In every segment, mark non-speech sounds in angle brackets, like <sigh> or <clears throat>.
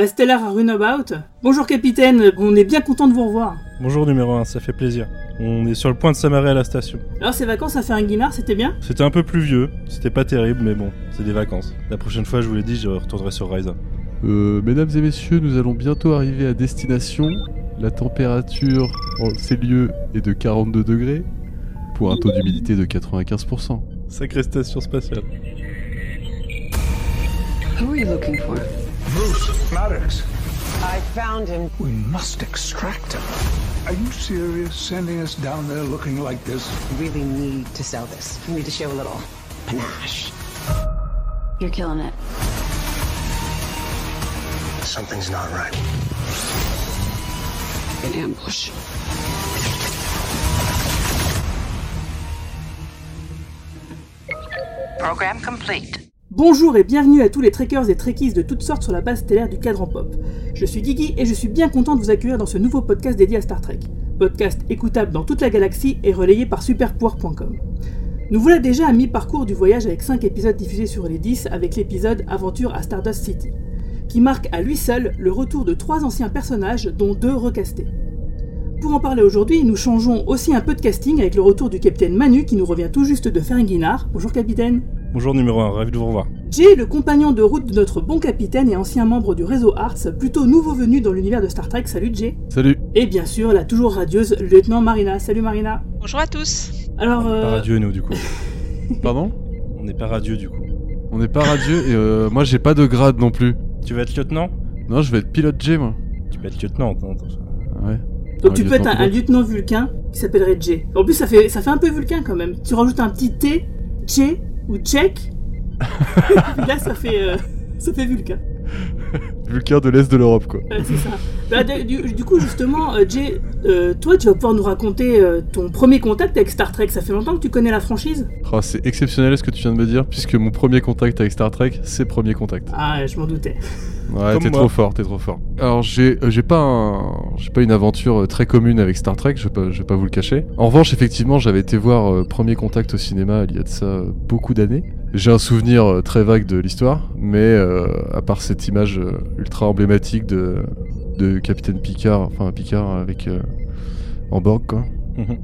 Bastellar à Runabout. Bonjour capitaine, on est bien content de vous revoir. Bonjour numéro 1, ça fait plaisir. On est sur le point de s'amarrer à la station. Alors ces vacances à faire un guinard, c'était bien? C'était un peu pluvieux, c'était pas terrible, mais bon, c'est des vacances. La prochaine fois, je vous l'ai dit, je retournerai sur Ryza. Euh, mesdames et messieurs, nous allons bientôt arriver à destination. La température en ces lieux est de 42 degrés pour un taux d'humidité de 95%. Sacrée station spatiale. Who are you looking for? Bruce Maddox. I found him. We must extract him. Are you serious sending us down there looking like this? We really need to sell this. We need to show a little panache. You're killing it. Something's not right. An ambush. Program complete. Bonjour et bienvenue à tous les trekkers et trekkies de toutes sortes sur la base stellaire du cadran pop. Je suis Guigui et je suis bien content de vous accueillir dans ce nouveau podcast dédié à Star Trek. Podcast écoutable dans toute la galaxie et relayé par superpower.com. Nous voilà déjà à mi-parcours du voyage avec 5 épisodes diffusés sur les 10 avec l'épisode Aventure à Stardust City, qui marque à lui seul le retour de trois anciens personnages dont deux recastés. Pour en parler aujourd'hui, nous changeons aussi un peu de casting avec le retour du capitaine Manu qui nous revient tout juste de faire un guinard. Bonjour capitaine. Bonjour numéro 1, ravi de vous revoir. Jay, le compagnon de route de notre bon capitaine et ancien membre du réseau Arts, plutôt nouveau venu dans l'univers de Star Trek. Salut Jay. Salut Et bien sûr, la toujours radieuse lieutenant Marina. Salut Marina. Bonjour à tous. Alors, Pas euh, radieux nous du coup. <laughs> Pardon? On n'est pas radieux du coup. On n'est pas radieux et euh, moi j'ai pas de grade non plus. Tu vas être lieutenant? Non, je vais être pilote J moi. Tu vas être lieutenant. attends, attends. Ouais. donc un tu peux être un, lieutenant un lieutenant vulcain qui s'appellerait Jay. En plus, ça fait, ça fait un peu vulcain quand même. Tu rajoutes un petit T, Jay ou Tchèque. <laughs> là, ça fait, euh, ça fait vulcain. <laughs> Vulcain de l'Est de l'Europe quoi. Ouais, c'est ça. Bah, du coup, justement, euh, Jay, euh, toi, tu vas pouvoir nous raconter euh, ton premier contact avec Star Trek. Ça fait longtemps que tu connais la franchise? Oh, c'est exceptionnel ce que tu viens de me dire puisque mon premier contact avec Star Trek c'est premier contact. Ah, je m'en doutais. Ouais, t'es trop fort, t'es trop fort. Alors j'ai euh, j'ai pas un- j'ai pas une aventure euh, très commune avec Star Trek, je vais pas je vais pas vous le cacher. En revanche, effectivement, j'avais été voir euh, Premier Contact au cinéma il y a de ça euh, beaucoup d'années. J'ai un souvenir euh, très vague de l'histoire, mais à part cette image ultra emblématique de de Capitaine Picard, enfin Picard avec euh, en Borg quoi. Mhm.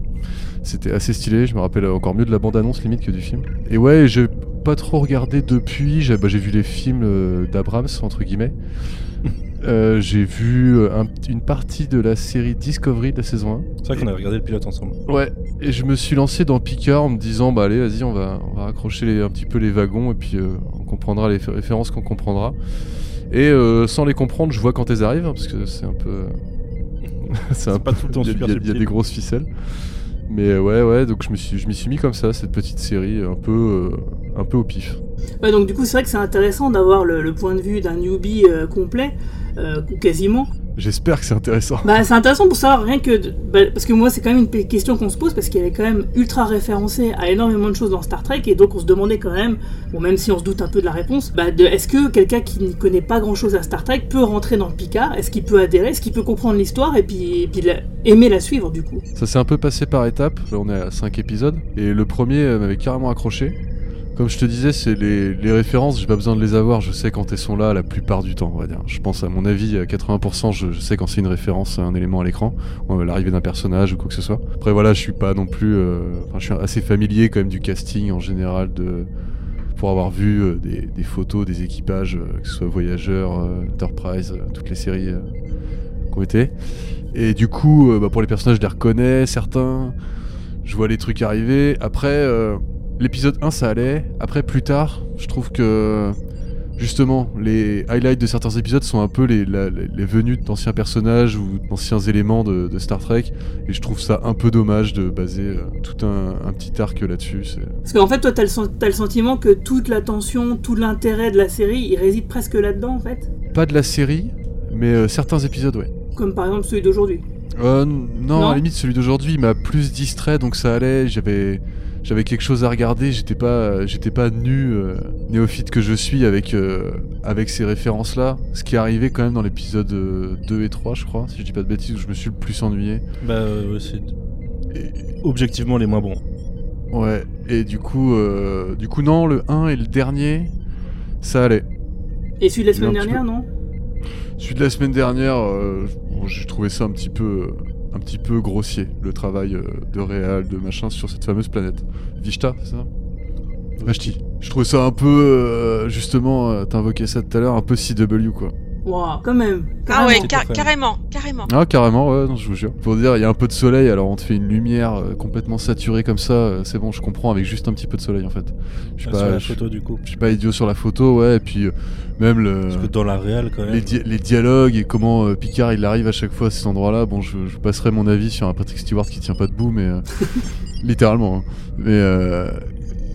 C'était assez stylé, je me rappelle encore mieux de la bande-annonce limite que du film. Et ouais, j'ai pas trop regardé depuis, j'ai bah, vu les films euh, d'Abrams, entre guillemets. <laughs> Euh, j'ai vu euh, un- une partie de la série Discovery de la saison C'est vrai qu'on a regardé le pilote ensemble. 1. Ouais, et je me suis lancé dans Picard en me disant, bah allez, vas-y, on va, on va raccrocher les- un petit peu les wagons et puis euh, on comprendra les références qu'on comprendra. Et euh, sans les comprendre, je vois quand elles arrivent, hein, parce que c'est un peu... <laughs> c'est pas tout le temps <laughs> il y a- super il y a- il y a subtil. des grosses ficelles. Mais euh, ouais, ouais, donc je me suis, m'y suis mis comme ça, cette petite série, un peu, euh, un peu au pif. Ouais, donc du coup, c'est vrai que c'est intéressant d'avoir le, point de vue d'un newbie euh, complet, euh, quasiment. J'espère que c'est intéressant. Bah, c'est intéressant pour savoir rien que. de- bah, parce que moi, c'est quand même une question qu'on se pose, parce qu'elle est quand même ultra référencée à énormément de choses dans Star Trek, et donc on se demandait quand même, bon, même si on se doute un peu de la réponse, bah, de, est-ce que quelqu'un qui ne connaît pas grand chose à Star Trek peut rentrer dans le Picard? Est-ce qu'il peut adhérer? Est-ce qu'il peut comprendre l'histoire et puis, et puis la- aimer la suivre, du coup? Ça s'est un peu passé par étapes. Là, on est à 5 épisodes. Et le premier euh, m'avait carrément accroché. Comme je te disais, c'est les, références, j'ai pas besoin de les avoir. Je sais quand elles sont là la plupart du temps, on va dire. Je pense, à mon avis, à 80%, je, sais quand c'est une référence à un élément à l'écran, à l'arrivée d'un personnage ou quoi que ce soit. Après, voilà, je suis pas non plus. euh, Enfin, je suis assez familier quand même du casting en général de. Pour avoir vu euh, des, photos des équipages, euh, que ce soit Voyageurs, euh, Enterprise, euh, toutes les séries euh, ont été. Et du coup, euh, bah, pour les personnages, je les reconnais, certains. Je vois les trucs arriver. Après, euh, l'épisode 1, ça allait. Après, plus tard, je trouve que. Justement, les highlights de certains épisodes sont un peu les, la- les, les venues d'anciens personnages ou d'anciens éléments de, de Star Trek. Et je trouve ça un peu dommage de baser euh, tout un, un petit arc là-dessus. Parce qu'en fait, toi, t'as le, le sentiment que toute l'attention, tout l'intérêt de la série, il réside presque là-dedans, en fait? Pas de la série, mais euh, certains épisodes, ouais. Comme par exemple celui d'aujourd'hui. Euh, n- non, Non à la limite, celui d'aujourd'hui m'a plus distrait, donc ça allait. J'avais, j'avais quelque chose à regarder. J'étais pas, j'étais pas nu, euh, néophyte que je suis avec, euh, avec ces références-là. Ce qui est arrivé quand même dans l'épisode euh, 2 et 3, je crois, si je dis pas de bêtises, où je me suis le plus ennuyé. Bah, euh, c'est Et, objectivement les moins bons. ouais, et du coup, euh, du coup, non, le 1 et le dernier, ça allait. Et celui de la semaine dernière, non? Celui de la semaine dernière, euh, bon, j'ai trouvé ça un petit peu, un petit peu grossier, le travail euh, de réal, de machin sur cette fameuse planète. Vishta, c'est ça? Vashti. Je trouvais ça un peu, euh, justement, euh, t'as invoqué ça tout à l'heure, un peu CW quoi. Waouh, quand même. Ah ouais, carrément. carrément, carrément. Ah carrément, ouais, non, je vous jure. Pour dire, il y a un peu de soleil, alors on te fait une lumière euh, complètement saturée comme ça, euh, c'est bon, je comprends avec juste un petit peu de soleil en fait. Je suis Ah, sur pas, la je- photo du coup. je suis pas idiot sur la photo, ouais, et puis euh, même le. Parce que dans la réal quand même. les, di- les dialogues et comment euh, Picard il arrive à chaque fois à cet endroit-là. Bon, je, je passerai mon avis sur un Patrick Stewart qui tient pas debout, mais euh, <laughs> littéralement. hein. Mais euh,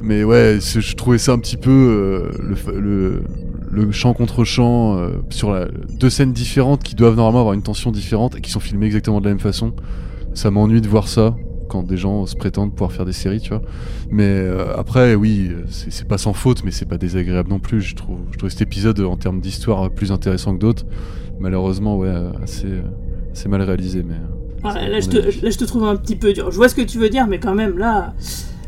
mais ouais, je trouvais ça un petit peu euh, le, fa- le le chant contre chant euh, sur la, deux scènes différentes qui doivent normalement avoir une tension différente et qui sont filmées exactement de la même façon. Ça m'ennuie de voir ça quand des gens se prétendent pouvoir faire des séries, tu vois. Mais euh, après, oui, c'est pas sans faute, mais c'est pas désagréable non plus. Je trouve, je trouve cet épisode en termes d'histoire plus intéressant que d'autres. Malheureusement, ouais, assez, assez mal réalisé, mais. là, je te, là, je te trouve un petit peu dur. Je vois ce que tu veux dire, mais quand même, là,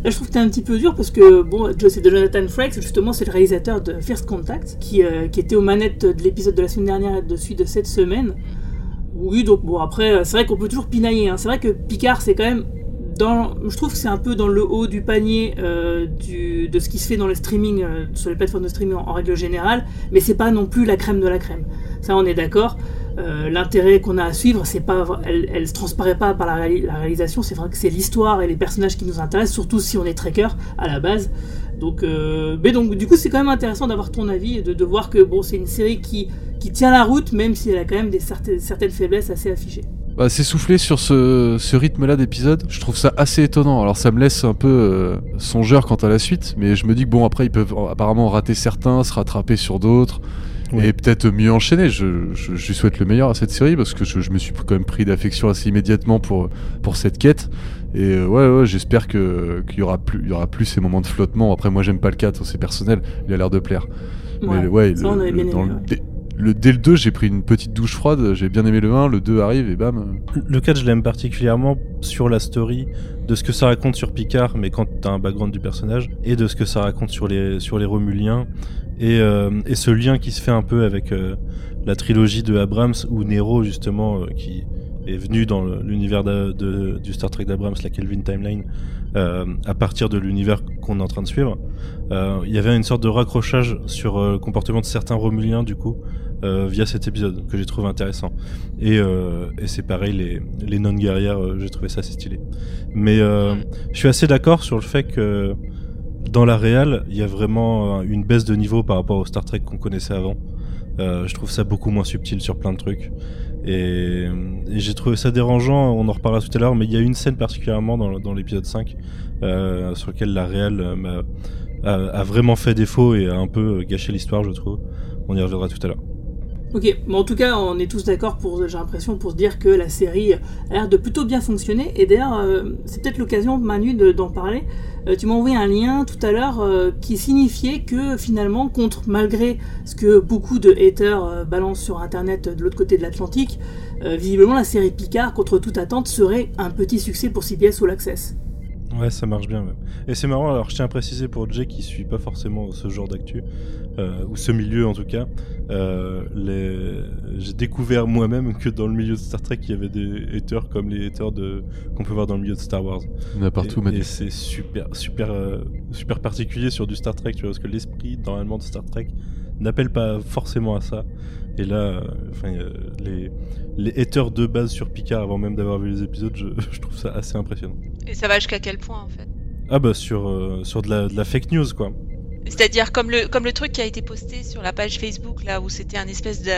là je trouve que t'es un petit peu dur parce que, bon, c'est de Jonathan Frakes, justement, c'est le réalisateur de First Contact, qui, euh, qui était aux manettes de l'épisode de la semaine dernière et de celui de cette semaine. Oui, donc bon, après, euh, c'est vrai qu'on peut toujours pinailler. hein. C'est vrai que Picard, c'est quand même. Dans, je trouve que c'est un peu dans le haut du panier euh, de ce qui se fait dans le streaming, sur les plateformes de streaming en, en règle générale, mais c'est pas non plus la crème de la crème. Ça, on est d'accord. Euh, L'intérêt qu'on a à suivre, c'est pas, elle, elle se transparaît pas par la, réali- la réalisation. C'est vrai que c'est l'histoire et les personnages qui nous intéressent, surtout si on est trekker à la base. Donc, euh, mais donc, du coup, c'est quand même intéressant d'avoir ton avis et de, de voir que bon, c'est une série qui, qui tient la route, même si elle a quand même des certaines, certaines faiblesses assez affichées. Bah, s'essouffler sur ce, ce rythme-là d'épisode, je trouve ça assez étonnant. Alors ça me laisse un peu euh, songeur quant à la suite, mais je me dis que bon après ils peuvent apparemment rater certains, se rattraper sur d'autres, Et peut-être mieux enchaîner. Je, je, je lui souhaite le meilleur à cette série parce que je, je me suis quand même pris d'affection assez immédiatement pour, pour cette quête. Et euh, ouais, ouais j'espère que qu'il y aura plus, il y aura plus ces moments de flottement. Après moi j'aime pas le 4, c'est personnel, il a l'air de plaire. Mais ouais, ça, on avait bien dans aimé. le- le, dès le 2, j'ai pris une petite douche froide, j'ai bien aimé le 1, le 2 arrive et bam. Le 4, je l'aime particulièrement sur la story de ce que ça raconte sur Picard, mais quand t'as un background du personnage, et de ce que ça raconte sur les, sur les Romuliens, et, euh, et ce lien qui se fait un peu avec euh, la trilogie de Abrams, où Nero, justement, euh, qui est venu dans l'univers du Star Trek d'Abrams, la Kelvin Timeline, à partir de l'univers qu'on est en train de suivre. Il y avait une sorte de raccrochage sur le comportement de certains Romuliens, du coup, euh, via cet épisode, que j'ai trouvé intéressant. Et, euh, et c'est pareil, les, les non-guerrières, euh, j'ai trouvé ça assez stylé. Mais euh, je suis assez d'accord sur le fait que dans la réal, il y a vraiment une baisse de niveau par rapport au Star Trek qu'on connaissait avant. Je trouve ça beaucoup moins subtil sur plein de trucs. Et, et j'ai trouvé ça dérangeant, on en reparlera tout à l'heure, mais il y a une scène particulièrement dans, dans l'épisode 5 euh, sur laquelle la réal a vraiment fait défaut et a un peu gâché l'histoire, je trouve. On y reviendra tout à l'heure. Ok, mais en tout cas, on est tous d'accord pour, j'ai l'impression, pour se dire que la série a l'air de plutôt bien fonctionner. Et d'ailleurs, euh, c'est peut-être l'occasion, Manu, de- d'en parler. Euh, tu m'as envoyé un lien tout à l'heure euh, qui signifiait que finalement, contre, malgré ce que beaucoup de haters balancent sur Internet de l'autre côté de l'Atlantique, visiblement la série Picard, contre toute attente, serait un petit succès pour CBS All Access. Ouais, ça marche bien même. Et c'est marrant, alors je tiens à préciser pour Jay qui suit pas forcément ce genre d'actu, euh, ou ce milieu en tout cas, euh, les... j'ai découvert moi-même que dans le milieu de Star Trek il y avait des haters comme les haters de... qu'on peut voir dans le milieu de Star Wars. Il y en a partout, et, et c'est super, super, euh, super particulier sur du Star Trek, tu vois, parce que l'esprit normalement de Star Trek n'appelle pas forcément à ça. Et là, euh, enfin, les, les haters de base sur Picard avant même d'avoir vu les épisodes, je, <laughs> je trouve ça assez impressionnant. Et ça va jusqu'à quel point en fait Ah bah sur, euh, sur de, la, de la fake news quoi. C'est-à-dire comme le comme le truc qui a été posté sur la page Facebook là où c'était un espèce de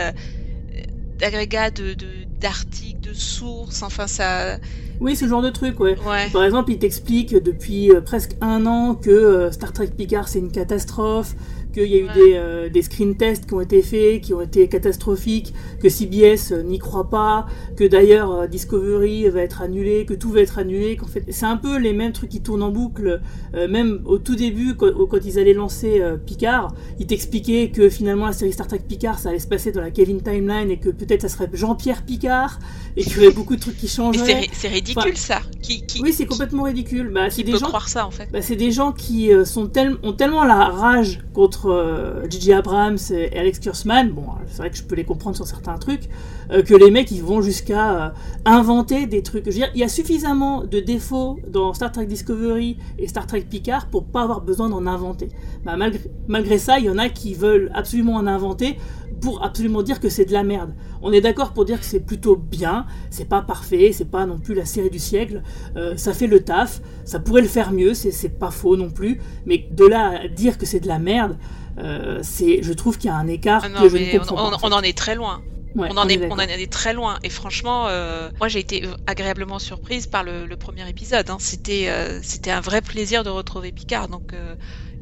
d'agrégat de de- d'articles, de, sources, enfin ça. Oui, ce genre de truc, ouais. Ouais. Par exemple, il t'explique depuis euh, presque un an que euh, Star Trek Picard c'est une catastrophe, qu'il y a eu Ouais. des, euh, des screen tests qui ont été faits, qui ont été catastrophiques, que CBS euh, n'y croit pas, que d'ailleurs euh, Discovery va être annulé, que tout va être annulé, qu'en fait c'est un peu les mêmes trucs qui tournent en boucle, même au tout début quand, quand ils allaient lancer Picard, ils t'expliquaient que finalement la série Star Trek Picard ça allait se passer dans la Kevin Timeline et que peut-être ça serait Jean-Pierre Picard et qu'il y aurait beaucoup de trucs qui Mais changeraient. c'est ri- c'est ridicule Enfin, ça. Qui qui Oui, c'est complètement ridicule. Bah, c'est qui des peut gens croire ça en fait. bah, c'est des gens qui euh, sont tel- ont tellement la rage contre entre euh, Gigi Abrams et Alex Kurtzman, bon, c'est vrai que je peux les comprendre sur certains trucs, euh, que les mecs ils vont jusqu'à euh, inventer des trucs. Je veux dire, il y a suffisamment de défauts dans Star Trek Discovery et Star Trek Picard pour pas avoir besoin d'en inventer. Bah, malgré, malgré ça, il y en a qui veulent absolument en inventer pour absolument dire que c'est de la merde. On est d'accord pour dire que c'est plutôt bien, c'est pas parfait, c'est pas non plus la série du siècle, euh, ça fait le taf, ça pourrait le faire mieux, c'est pas faux non plus, mais de là à dire que c'est de la merde, euh, c'est, je trouve qu'il y a un écart Ah non, que je ne mais on, comprends on- pas. on en est très loin. Ouais, on, en est, on en est très loin. Et franchement, euh, moi j'ai été agréablement surprise par le, le premier épisode. hein. C'était, euh, c'était un vrai plaisir de retrouver Picard. Donc, euh,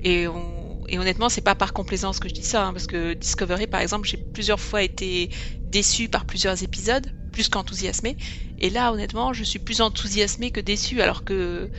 et, on, et honnêtement, c'est pas par complaisance que je dis ça, hein, parce que Discovery, par exemple, j'ai plusieurs fois été déçue par plusieurs épisodes, plus qu'enthousiasmée. Et là, honnêtement, je suis plus enthousiasmée que déçue, alors que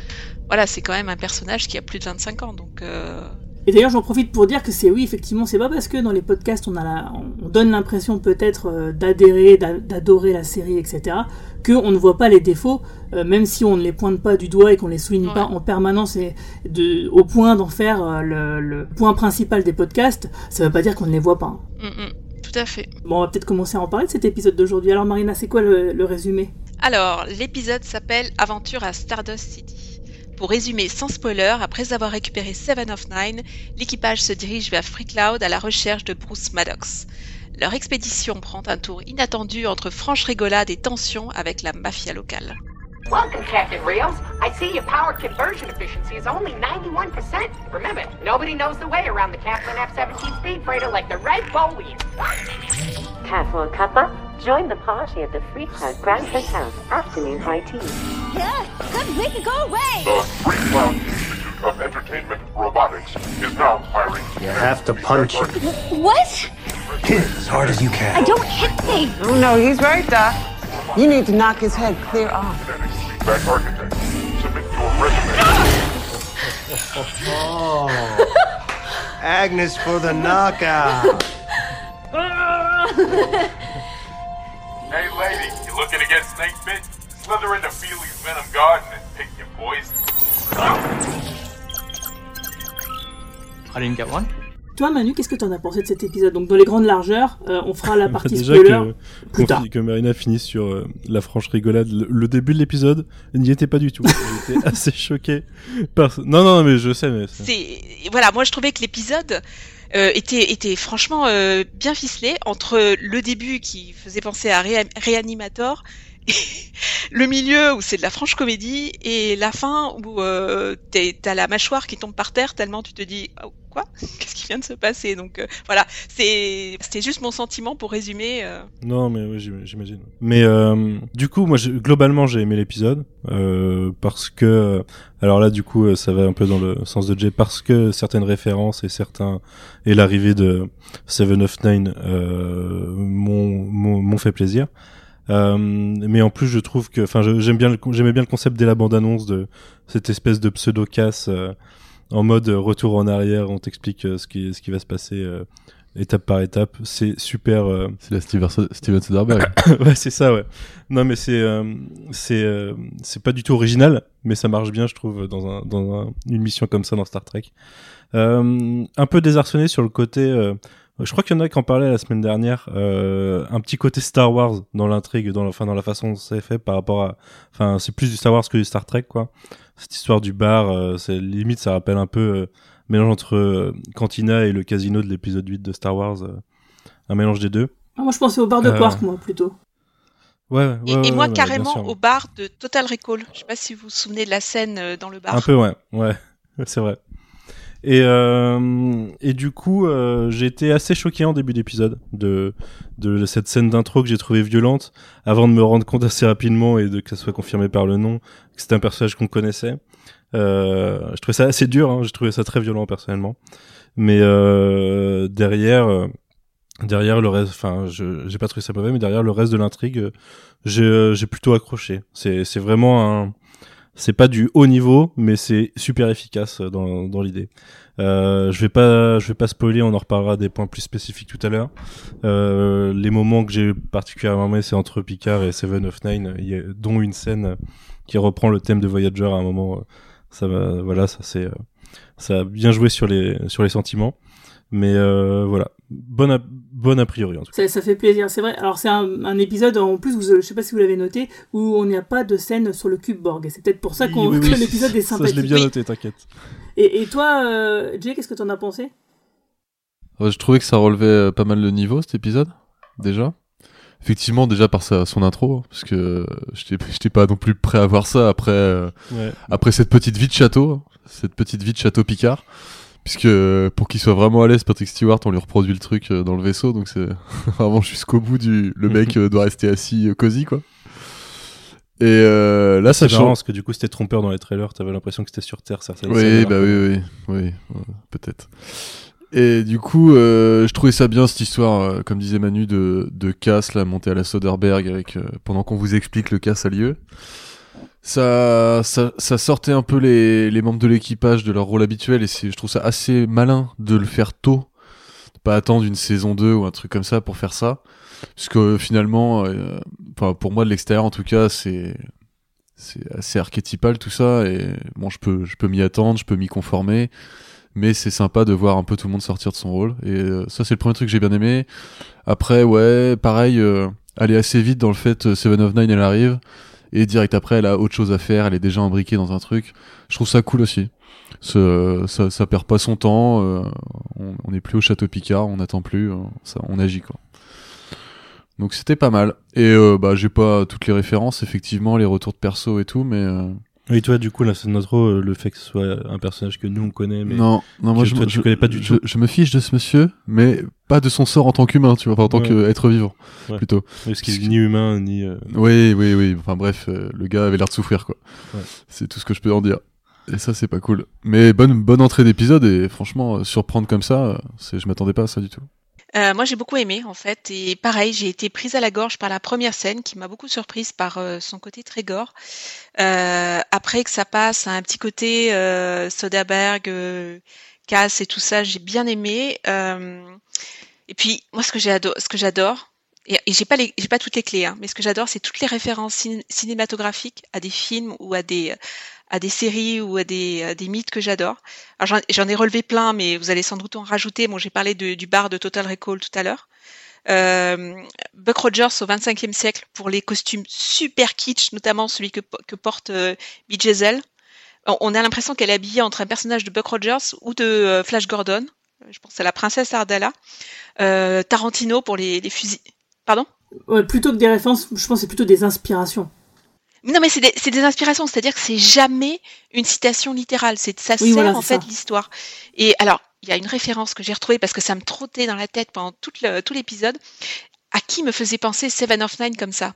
voilà, c'est quand même un personnage qui a plus de 25 ans. Donc, euh, Et d'ailleurs, j'en profite pour dire que c'est oui, effectivement, c'est pas parce que dans les podcasts on a la- on donne l'impression peut-être euh, d'adhérer, d'a- d'adorer la série, etc., qu'on ne voit pas les défauts, euh, même si on ne les pointe pas du doigt et qu'on les souligne Ouais. pas en permanence et de, au point d'en faire euh, le, le point principal des podcasts, ça veut pas dire qu'on ne les voit pas. hein. mm, mm, tout à fait. Bon, on va peut-être commencer à en parler de cet épisode d'aujourd'hui. Alors Marina, c'est quoi le, le résumé? Alors, l'épisode s'appelle Aventure à Stardust City. Pour résumer sans spoiler, après avoir récupéré Seven of Nine, l'équipage se dirige vers Free Cloud à la recherche de Bruce Maddox. Leur expédition prend un tour inattendu entre franche rigolade et tension avec la mafia locale. Welcome, Captain Rios. I see your power conversion efficiency is only 91%. Remember, nobody knows the way around the Kaplan F-17 speed freighter like the Red Bull we Careful, Kappa. Join the party at the Free Cloud Grand Hotel. Afternoon high tea. Yeah, good, we can go away. The Free Cloud Institute of Entertainment Robotics is now hiring. You have to punch him. What? Hit as hard as you can. I don't hit things. Oh, no, he's right, Doc. You need to knock his head clear off. Genetic feedback architect. Submit your resume. Oh. Agnes for the knockout. Hey, lady, you looking to get snake bit? Slither into Feely's Venom Garden and pick your poison. I didn't get one. Toi Manu, qu'est-ce que t'en as pensé de cet épisode? Donc dans les grandes largeurs, euh, on fera la <laughs> partie Déjà spoiler que, plus tard. que Marina finisse sur euh, la franche rigolade. Le, le début de l'épisode n'y était pas du tout. <laughs> J'étais assez choqué. Par... Non, non, mais je sais, mais c'est- voilà, moi je trouvais que l'épisode euh, était était franchement euh, bien ficelé entre le début qui faisait penser à Réa- Reanimator et <laughs> le milieu où c'est de la franche comédie et la fin où euh, t'as la mâchoire qui tombe par terre tellement tu te dis Oh, quoi? <laughs> Qu'est-ce qui vient de se passer? Donc euh, voilà c'est c'était juste mon sentiment pour résumer euh. Non, mais oui, j'im- j'imagine. Mais euh, du coup, moi, globalement, j'ai aimé l'épisode euh, parce que, euh, alors là, du coup, ça va un peu dans le sens de Jay parce que certaines références et certains et l'arrivée de Seven of Nine m'ont fait plaisir. Euh, mais en plus, je trouve que, enfin, j'aime bien, j'aimais bien le concept dès la bande-annonce de cette espèce de pseudo casse en mode euh, retour en arrière. On t'explique euh, ce qui ce qui va se passer. euh, étape par étape, c'est super euh, C'est la Steven, Steven Soderbergh. <coughs> ouais, c'est ça, ouais. Non, mais c'est euh, c'est euh, c'est pas du tout original, mais ça marche bien, je trouve, dans un dans un- une mission comme ça dans Star Trek. Euh, un peu désarçonné sur le côté. Je crois qu'il y en a qui en parlaient la semaine dernière. euh, un petit côté Star Wars dans l'intrigue, dans la, enfin, dans la façon dont c'est fait par rapport à. Enfin, c'est plus du Star Wars que du Star Trek, quoi. Cette histoire du bar, euh, c'est limite, ça rappelle un peu euh, mélange entre euh, Cantina et le casino de l'épisode 8 de Star Wars. euh, un mélange des deux. Ah, moi je pensais au bar de Euh, Quark, moi plutôt. Ouais, ouais, et, ouais, et moi carrément sûr. au bar de Total Recall je sais pas si vous vous souvenez de la scène euh, dans le bar Un peu, ouais, ouais, <laughs> c'est vrai. Et euh, et du coup, euh, j'ai été assez choqué en début d'épisode de de cette scène d'intro que j'ai trouvée violente, avant de me rendre compte assez rapidement et de que ça soit confirmé par le nom que c'était un personnage qu'on connaissait. Euh, je trouvais ça assez dur, hein, j'ai trouvé ça très violent personnellement. Mais euh, derrière, euh, derrière le reste, enfin, je j'ai pas trouvé ça mauvais, mais derrière le reste de l'intrigue, euh, j'ai plutôt accroché. C'est vraiment un c'est pas du haut niveau, mais c'est super efficace euh, dans, dans l'idée. Euh, je vais pas, je vais pas spoiler, on en reparlera des points plus spécifiques tout à l'heure. Euh, les moments que j'ai particulièrement aimé, c'est entre Picard et Seven of Nine, dont une scène qui reprend le thème de Voyager à un moment. euh, Ça voilà, ça c'est, euh, ça a bien joué sur les sur les sentiments. Mais euh, voilà, bonne bonne a priori en tout cas. Ça, ça fait plaisir, c'est vrai. Alors c'est un, un épisode en plus, vous, je sais pas si vous l'avez noté, où on n'y a pas de scène sur le cube Borg. Et c'est peut-être pour ça qu'on Oui, oui, <laughs> que oui. l'épisode est Ça, sympathique. je l'ai bien noté, t'inquiète. Et, et toi, euh, Jay, qu'est-ce que t'en as pensé? Ouais, je trouvais que ça relevait euh, pas mal le niveau cet épisode, déjà. Effectivement, déjà par sa, son intro, parce que euh, j'étais j'étais pas non plus prêt à voir ça après, euh, Ouais. après cette petite vie de château, cette petite vie de château Picard. Puisque pour qu'il soit vraiment à l'aise, Patrick Stewart, on lui reproduit le truc euh, dans le vaisseau, donc c'est <laughs> vraiment jusqu'au bout du. Le mec <laughs> euh, doit rester assis, euh, cosy, quoi. Et euh, là, ça change. parce que du coup c'était trompeur dans les trailers, t'avais l'impression que c'était sur Terre certaines Oui, bah oui, oui, oui, peut-être. Et du coup, euh, je trouvais ça bien cette histoire, euh, comme disait Manu, de, de casse là, montée à la Soderbergh avec pendant qu'on vous explique le casse a lieu. Ça, ça, ça sortait un peu les, les membres de l'équipage de leur rôle habituel et je trouve ça assez malin de le faire tôt, de pas attendre une saison 2 ou un truc comme ça pour faire ça, parce que finalement, euh, pour moi de l'extérieur en tout cas, c'est assez archétypal tout ça et bon je peux je peux m'y attendre je peux m'y conformer mais c'est sympa de voir un peu tout le monde sortir de son rôle. Et euh, ça c'est le premier truc que j'ai bien aimé. Après ouais pareil euh, est assez vite dans le fait euh, Seven of Nine elle arrive et direct après elle a autre chose à faire elle est déjà imbriquée dans un truc. Je trouve ça cool aussi. Ça, perd pas son temps euh, on, on est plus au château Picard on n'attend plus euh, on agit quoi. Donc c'était pas mal. Et euh, bah j'ai pas toutes les références, effectivement, les retours de perso et tout, mais Oui, toi, du coup, là, c'est notre rôle, le fait que ce soit un personnage que nous on connaît, mais non, non, moi je, toi, je- connais pas du je- tout. Je me fiche de ce monsieur, mais pas de son sort en tant qu'humain, tu vois, enfin, en tant Ouais. qu'être vivant, Ouais. plutôt. Parce qu'il est ni humain, ni. euh, Oui, oui, oui. Enfin bref, euh, le gars avait l'air de souffrir, quoi. Ouais. C'est tout ce que je peux en dire. Et ça, c'est pas cool. Mais bonne, bonne entrée d'épisode et franchement, euh, surprendre comme ça, euh, c'est, je m'attendais pas à ça du tout. Euh, moi, j'ai beaucoup aimé en fait, et pareil, j'ai été prise à la gorge par la première scène qui m'a beaucoup surprise par euh, son côté très gore. Euh, après que ça passe à un petit côté euh, Soderbergh, euh, Cass et tout ça, j'ai bien aimé. Et puis moi, ce que j'adore, ce que j'adore, et, j'ai pas j'ai pas toutes les clés, hein, mais ce que j'adore, c'est toutes les références cin- cinématographiques à des films ou à des à des séries ou à des, des mythes que j'adore. J'en- ai relevé plein, mais vous allez sans doute en rajouter. Bon, j'ai parlé du bar de Total Recall tout à l'heure. Euh, Buck Rogers au 25e siècle pour les costumes super kitsch, notamment celui que, po- que porte euh. On- a l'impression qu'elle est habillée entre un personnage de Buck Rogers ou de euh, Flash Gordon. Euh, Je pense à la princesse Ardella. Euh, Tarantino pour les, les fusils. Pardon? Plutôt que des références, je pense c'est plutôt des inspirations. Non, mais c'est des, c'est des inspirations, c'est-à-dire que c'est jamais une citation littérale. C'est ça Oui, sert voilà, en fait ça. l'histoire. Et alors, il y a une référence que j'ai retrouvée parce que ça me trottait dans la tête pendant tout le- tout l'épisode. À qui me faisait penser Seven of Nine comme ça?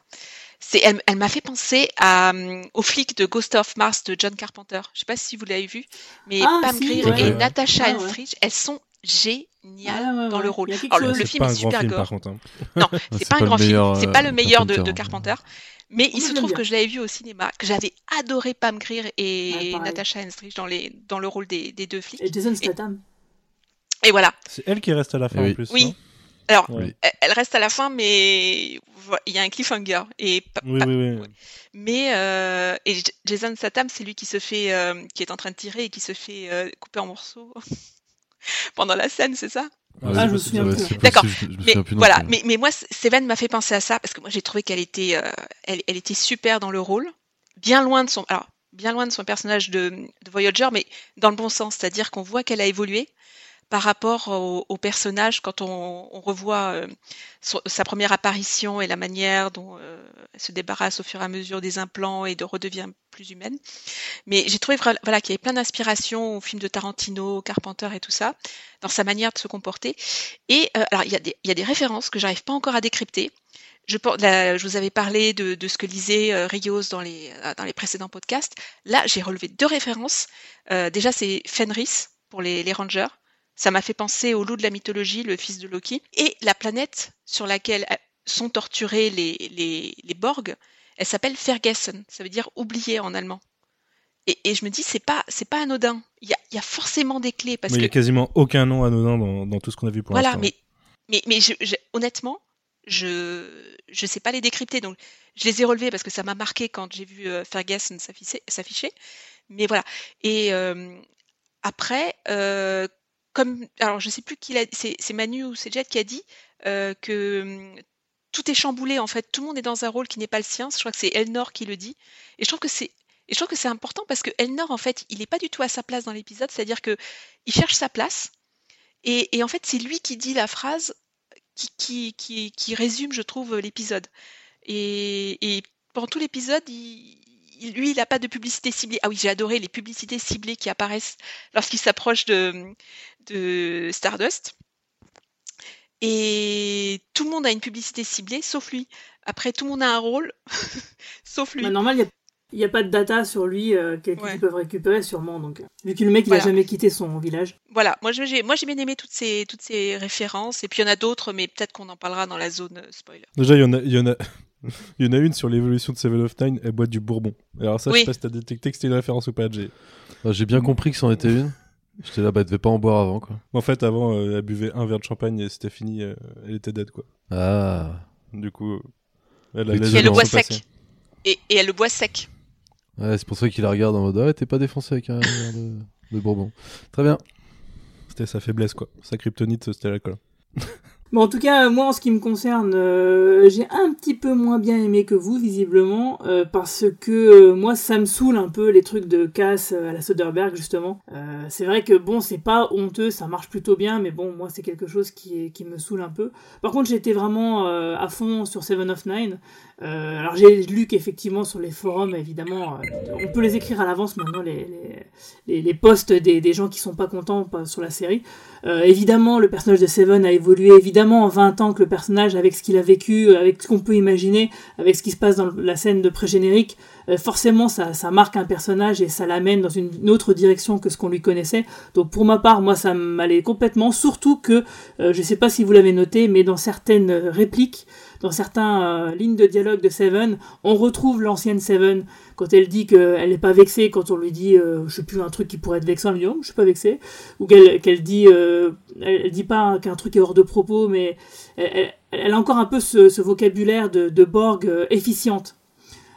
C'est, elle, elle m'a fait penser à, hum, au flic de Ghost of Mars de John Carpenter. Je sais pas si vous l'avez vu, mais Ah, Pam si, Grier ouais. et Ouais. Natasha Ah, ouais. Elles sont géniales Ah, ouais, dans le rôle. Alors, le, film est super film, gore. par contre. hein. Non, c'est <laughs> c'est pas, pas un grand film, c'est euh, pas le meilleur de, Carpenter, de hein. Carpenter. Mais il se trouve que je l'avais vu au cinéma, que j'avais adoré Pam Grier et. Natasha Henstridge dans, les, dans le rôle des, des deux flics. Et Jason Statham. Et voilà. C'est elle qui reste à la fin Oui. en plus. Oui. non? Alors, elle- reste à la fin, mais il y a un cliffhanger. Et pa- Oui, pa- oui, oui. Mais euh, et Jason Statham, c'est lui qui se fait, euh, qui est en train de tirer et qui se fait euh, couper en morceaux <laughs> pendant la scène, c'est ça? Ah, je me souviens plus. D'accord. Mais voilà, mais, mais moi, Seven m'a fait penser à ça parce que moi j'ai trouvé qu'elle était, euh, elle, elle était super dans le rôle, bien loin de son, alors bien loin de son personnage de, de Voyager, mais dans le bon sens, c'est-à-dire qu'on voit qu'elle a évolué par rapport au, au personnage quand on, on revoit euh, sa première apparition et la manière dont euh, elle se débarrasse au fur et à mesure des implants et de redevient plus humaine. Mais j'ai trouvé voilà qu'il y avait plein d'inspiration au film de Tarantino, Carpenter et tout ça dans sa manière de se comporter. Et euh, alors, il y, a des, y a des références que j'arrive pas encore à décrypter. Je, la- je vous avais parlé de, de ce que lisait euh, Rios dans les, euh, dans les précédents podcasts. Là, j'ai relevé deux références. Euh, déjà, c'est Fenris pour les, les Rangers. Ça m'a fait penser au loup de la mythologie, le fils de Loki. Et la planète sur laquelle euh, sont torturés les, les, les Borg, elle s'appelle Ferguson. Ça veut dire oublié en allemand. Et, et je me dis, c'est pas, c'est pas anodin. Il y a, y a forcément des clés parce Mais il que y a quasiment aucun nom anodin dans, dans tout ce qu'on a vu pour voilà, l'instant. mais, mais, mais je, je- honnêtement, je je sais pas les décrypter. Donc, je les ai relevés parce que ça m'a marqué quand j'ai vu euh, Ferguson s'afficher. s'afficher. Mais voilà. Et euh, après, euh, comme alors je sais plus qui l'a c'est c'est Manu ou c'est Jet qui a dit euh, que hum, tout est chamboulé en fait, tout le monde est dans un rôle qui n'est pas le sien. Je crois que c'est Elnor qui le dit et je trouve que c'est et je trouve que c'est important parce que Elnor en fait, il n'est pas du tout à sa place dans l'épisode, c'est-à-dire que il cherche sa place et, et en fait c'est lui qui dit la phrase qui, qui, qui, qui résume, je trouve, l'épisode. Et, et pendant tout l'épisode, il- lui, il n'a pas de publicité ciblée. Ah oui, j'ai adoré les publicités ciblées qui apparaissent lorsqu'il s'approche de, de Stardust. Et tout le monde a une publicité ciblée, sauf lui. Après, tout le monde a un rôle, <laughs> sauf lui. Bah, normal, il n'y a, pas de data sur lui euh, qu'ils Ouais. peuvent récupérer sûrement. Donc, euh, vu que le mec, il Voilà. a jamais quitté son village. Voilà, moi je- j'ai moi j'ai bien aimé toutes ces toutes ces références et puis il y en a d'autres mais peut-être qu'on en parlera dans la zone euh, spoiler. Déjà, il y en a, il y en a, <laughs> il y en a une sur l'évolution de Seven of Nine. Elle boit du Bourbon. Alors ça, je sais pas si t'as détecté que c'était une référence ou pas. J'ai. Bah, J'ai bien compris que c'en était une. J'étais là, bah, elle devait pas en boire avant, quoi. En fait, avant, euh, elle buvait un verre de champagne et c'était fini. euh, elle était dead, quoi. Ah. Du coup, euh, elle a Et elle le boit sec. Et, et elle le boit sec. Ouais, c'est pour ça qu'il la regarde en mode Ah, t'es pas défoncé avec un verre de, de Bourbon. Très bien. C'était sa faiblesse, quoi. Sa kryptonite, c'était l'alcool. Bon, en tout cas, moi, en ce qui me concerne, euh, j'ai un petit peu moins bien aimé que vous, visiblement, euh, parce que euh, moi, ça me saoule un peu les trucs de casse à la Soderbergh, justement. C'est vrai que, bon, c'est pas honteux, ça marche plutôt bien, mais bon, moi, c'est quelque chose qui, qui me saoule un peu. Par contre, j'étais vraiment à fond sur Seven of Nine. Euh, alors, j'ai lu qu'effectivement, sur les forums, évidemment, euh, on peut les écrire à l'avance maintenant, les, les, les, posts des, des gens qui sont pas contents sur la série. Euh, évidemment, le personnage de Seven a évolué évidemment en 20 ans que le personnage, avec ce qu'il a vécu, avec ce qu'on peut imaginer, avec ce qui se passe dans la scène de pré-générique, forcément ça, marque un personnage et ça l'amène dans une autre direction que ce qu'on lui connaissait. Donc pour ma part, moi ça m'allait complètement, surtout que, euh, je sais pas si vous l'avez noté, mais dans certaines répliques, dans certaines euh, lignes de dialogue de Seven, on retrouve l'ancienne Seven. Quand elle dit qu'elle n'est pas vexée quand on lui dit, euh, je sais plus, un truc qui pourrait être vexant, elle lui dit, oh, je suis pas vexée, ou qu'elle qu'elle dit, euh, elle, elle dit pas qu'un truc est hors de propos, mais elle, a encore un peu ce, vocabulaire de, Borg euh, efficiente. euh,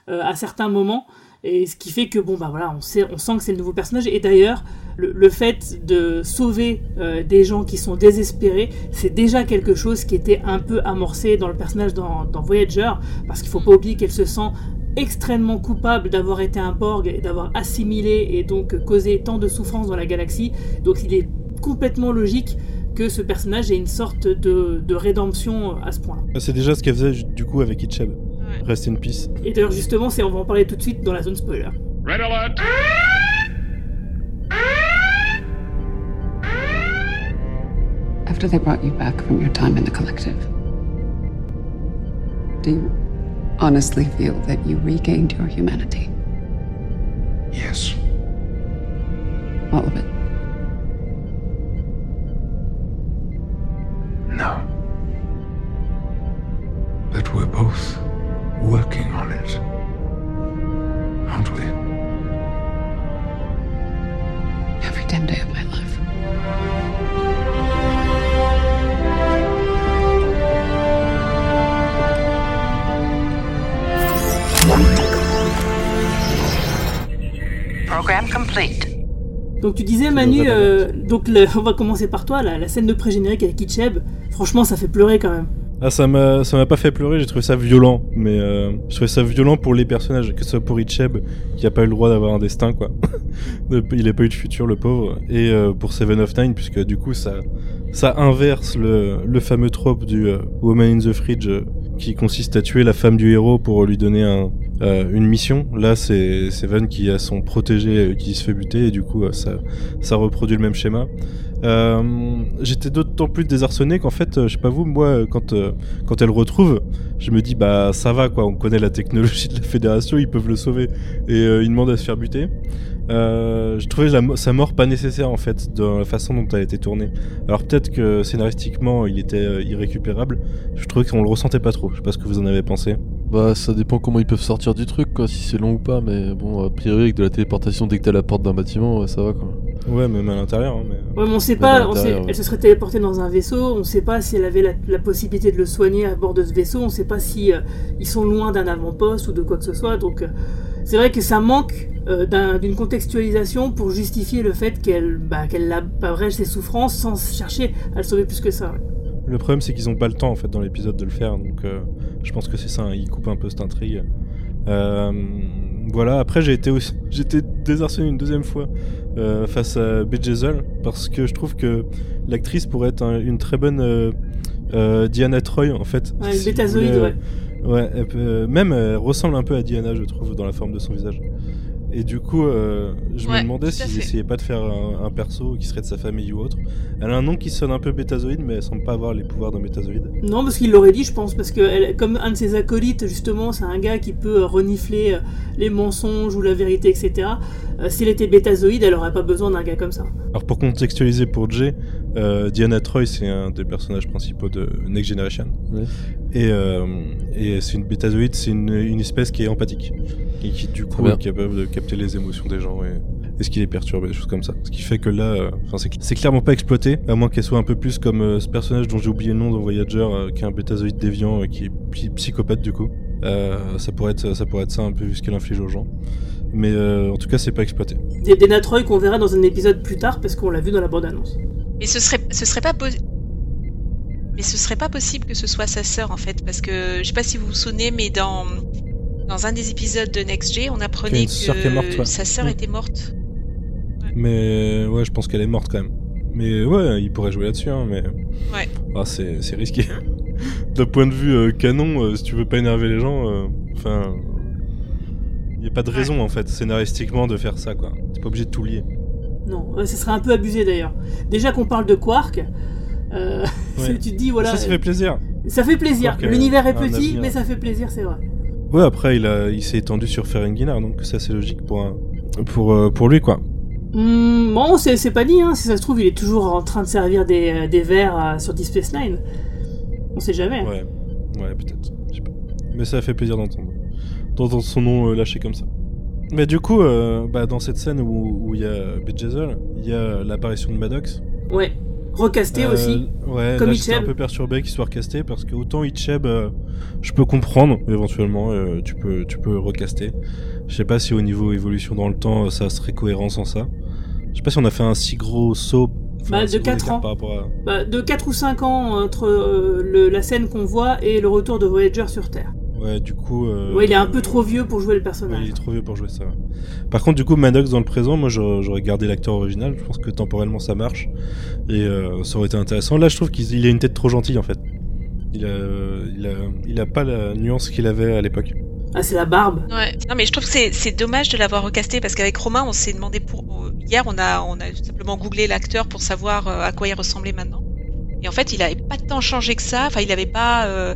à certains moments. Et ce qui fait que bon bah voilà, on sait, on sent que c'est le nouveau personnage. Et d'ailleurs, le, le fait de sauver euh, des gens qui sont désespérés, c'est déjà quelque chose qui était un peu amorcé dans le personnage dans, dans Voyager, parce qu'il faut pas oublier qu'elle se sent extrêmement coupable d'avoir été un Borg et d'avoir assimilé et donc causé tant de souffrance dans la galaxie. Donc il est complètement logique que ce personnage ait une sorte de, de rédemption à ce point-là. Ah, C'est déjà ce qu'elle faisait du coup avec Itcheb. Rest in peace. Et d'ailleurs justement, c'est on va en parler tout de suite dans la zone spoiler. Red alert! After they brought you back from your time in the collective, do you honestly feel that you regained your humanity? Yes. All of it? No. But we're both working on it. Aren't we? Every damn day of my life. Program complete. Donc tu disais Manu, euh, donc le- <laughs> on va commencer par toi, la, la scène de pré-générique avec Itcheb, franchement ça fait pleurer quand même. Ah, ça m'a, ça m'a pas fait pleurer, j'ai trouvé ça violent, mais euh, je trouvais ça violent pour les personnages, que ce soit pour Itcheb, qui a pas eu le droit d'avoir un destin, quoi. <laughs> Il a pas eu de futur, le pauvre, et euh, pour Seven of Nine, puisque du coup, ça, ça inverse le, le fameux trope du euh, Woman in the Fridge, euh, qui consiste à tuer la femme du héros pour lui donner un, euh, une mission. Là, c'est Seven qui a son protégé euh, qui se fait buter, et du coup, euh, ça, ça reproduit le même schéma. J'étais d'autant plus désarçonné qu'en fait, je sais pas vous, moi, quand quand elle le retrouve, je me dis bah ça va quoi, on connaît la technologie de la fédération, ils peuvent le sauver et il demande à se faire buter. Euh, je trouvais la sa mort pas nécessaire en fait dans la façon dont elle a été tournée. Alors peut-être que scénaristiquement il était euh, irrécupérable. Je trouvais qu'on le ressentait pas trop. Je sais pas ce que vous en avez pensé. Bah, ça dépend comment ils peuvent sortir du truc, quoi, si c'est long ou pas, mais bon, a priori, avec de la téléportation, dès que t'es à la porte d'un bâtiment, ouais, ça va, quoi. Ouais, même à l'intérieur. hein, mais... Ouais, mais on sait Même pas, à on sait, l'intérieur, ouais. elle se serait téléportée dans un vaisseau, on sait pas si elle avait la, la possibilité de le soigner à bord de ce vaisseau, on sait pas si euh, ils sont loin d'un avant-poste ou de quoi que ce soit, donc euh, c'est vrai que ça manque euh, d'un- d'une contextualisation pour justifier le fait qu'elle bah, qu'elle abrège ses souffrances sans chercher à le sauver plus que ça. Le problème, c'est qu'ils ont pas le temps en fait dans l'épisode de le faire, donc euh, je pense que c'est ça. hein, ils coupent un peu cette intrigue. Euh, voilà. Après, j'ai été aussi, <laughs> j'étais désarçonné une deuxième fois face à Bejezel parce que je trouve que l'actrice pourrait être un- une très bonne Diana Troy en fait. Ouais, une Si vous bétazoïde, voulez, euh, ouais. Ouais, elle peut- même elle ressemble un peu à Diana, je trouve, dans la forme de son visage. Et du coup, euh, je me demandais s'ils essayaient pas de faire un, un perso qui serait de sa famille ou autre. Elle a un nom qui sonne un peu bétazoïde, mais elle semble pas avoir les pouvoirs d'un bétazoïde. Non, parce qu'il l'aurait dit, je pense, parce que elle- comme un de ses acolytes, justement, c'est un gars qui peut euh, renifler euh, les mensonges ou la vérité, etc. Euh, S'il était bétazoïde, elle aurait pas besoin d'un gars comme ça. Alors pour contextualiser pour Jay, euh, Diana Troy c'est un des personnages principaux de Next Generation. Ouais. Et, euh, et c'est une bétazoïde, c'est une, une espèce qui est empathique. Et qui du coup est capable de capter les émotions des gens et, et ce qui les perturbe, et des choses comme ça. Ce qui fait que là, euh, enfin c'est c'est clairement pas exploité, à moins qu'elle soit un peu plus comme euh, ce personnage dont j'ai oublié le nom dans Voyager, euh, qui est un bétazoïde déviant, euh, qui est psy- psychopathe du coup. Euh, ça, pourrait être, ça pourrait être ça un peu vu ce qu'elle inflige aux gens. Mais euh, en tout cas, c'est pas exploité. Des, des Natroy qu'on verra dans un épisode plus tard, parce qu'on l'a vu dans la bande-annonce. Mais ce serait, ce serait pas possi- Mais ce serait pas possible que ce soit sa sœur en fait, parce que je sais pas si vous vous souvenez, mais dans dans un des épisodes de Next G, on apprenait morte, que ouais. sa sœur Mm. était morte. Mais ouais, je pense qu'elle est morte quand même. Mais ouais, il pourrait jouer là-dessus, hein, mais Ouais. ah, c'est c'est risqué. <laughs> D'un point de vue euh, canon, euh, si tu veux pas énerver les gens, euh, enfin, il y a pas de raison en fait scénaristiquement de faire ça quoi. T'es pas obligé de tout lier. Non, euh, ce serait un peu abusé d'ailleurs. Déjà qu'on parle de Quark, euh, <laughs> Ouais. tu te dis, voilà. Ça, ça fait plaisir. Ça fait plaisir. Quark, euh, L'univers est petit, mais ça fait plaisir, c'est vrai. Ouais, après il a, il s'est étendu sur Ferenginar, donc ça c'est logique pour un- pour euh, pour lui quoi. Hmm, bon, c'est pas dit, hein. si ça se trouve, il est toujours en train de servir des, euh, des verres sur Deep Space Nine. On sait jamais. Ouais, ouais, peut-être. Je sais pas. Mais ça fait plaisir d'entendre. D'entendre son nom euh, lâché comme ça. Mais du coup, euh, bah, dans cette scène où où il y a Bejezel, il y a l'apparition de Maddox. Ouais. Recasté Euh, aussi. Ouais, Comme là j'étais un peu perturbé qu'il soit recasté parce que autant Icheb, euh, je peux comprendre, éventuellement, euh, tu peux tu peux recaster. Je sais pas si au niveau évolution dans le temps, euh, ça serait cohérent sans ça. Je sais pas si on a fait un si gros saut. Bah, de si gros 4 écart ans. Par à... Bah, de 4 ou 5 ans entre euh, le- la scène qu'on voit et le retour de Voyager sur Terre. Ouais, du coup. euh, ouais, il est un peu trop vieux pour jouer le Ouais, personnage. il est trop vieux pour jouer ça. ouais. Par contre, du coup, Maddox dans le présent, moi j'aurais gardé l'acteur original. Je pense que temporellement ça marche et euh, ça aurait été intéressant. Là, je trouve qu'il il a une tête trop gentille en fait. Il a, il a, il a pas la nuance qu'il avait à l'époque. Ah, c'est la barbe. Ouais. Non, mais je trouve que c'est- dommage de l'avoir recasté parce qu'avec Romain, on s'est demandé pour hier, on a on a simplement googlé l'acteur pour savoir euh, à quoi il ressemblait maintenant. Et en fait, il avait pas tant changé que ça. Enfin, il avait pas. euh,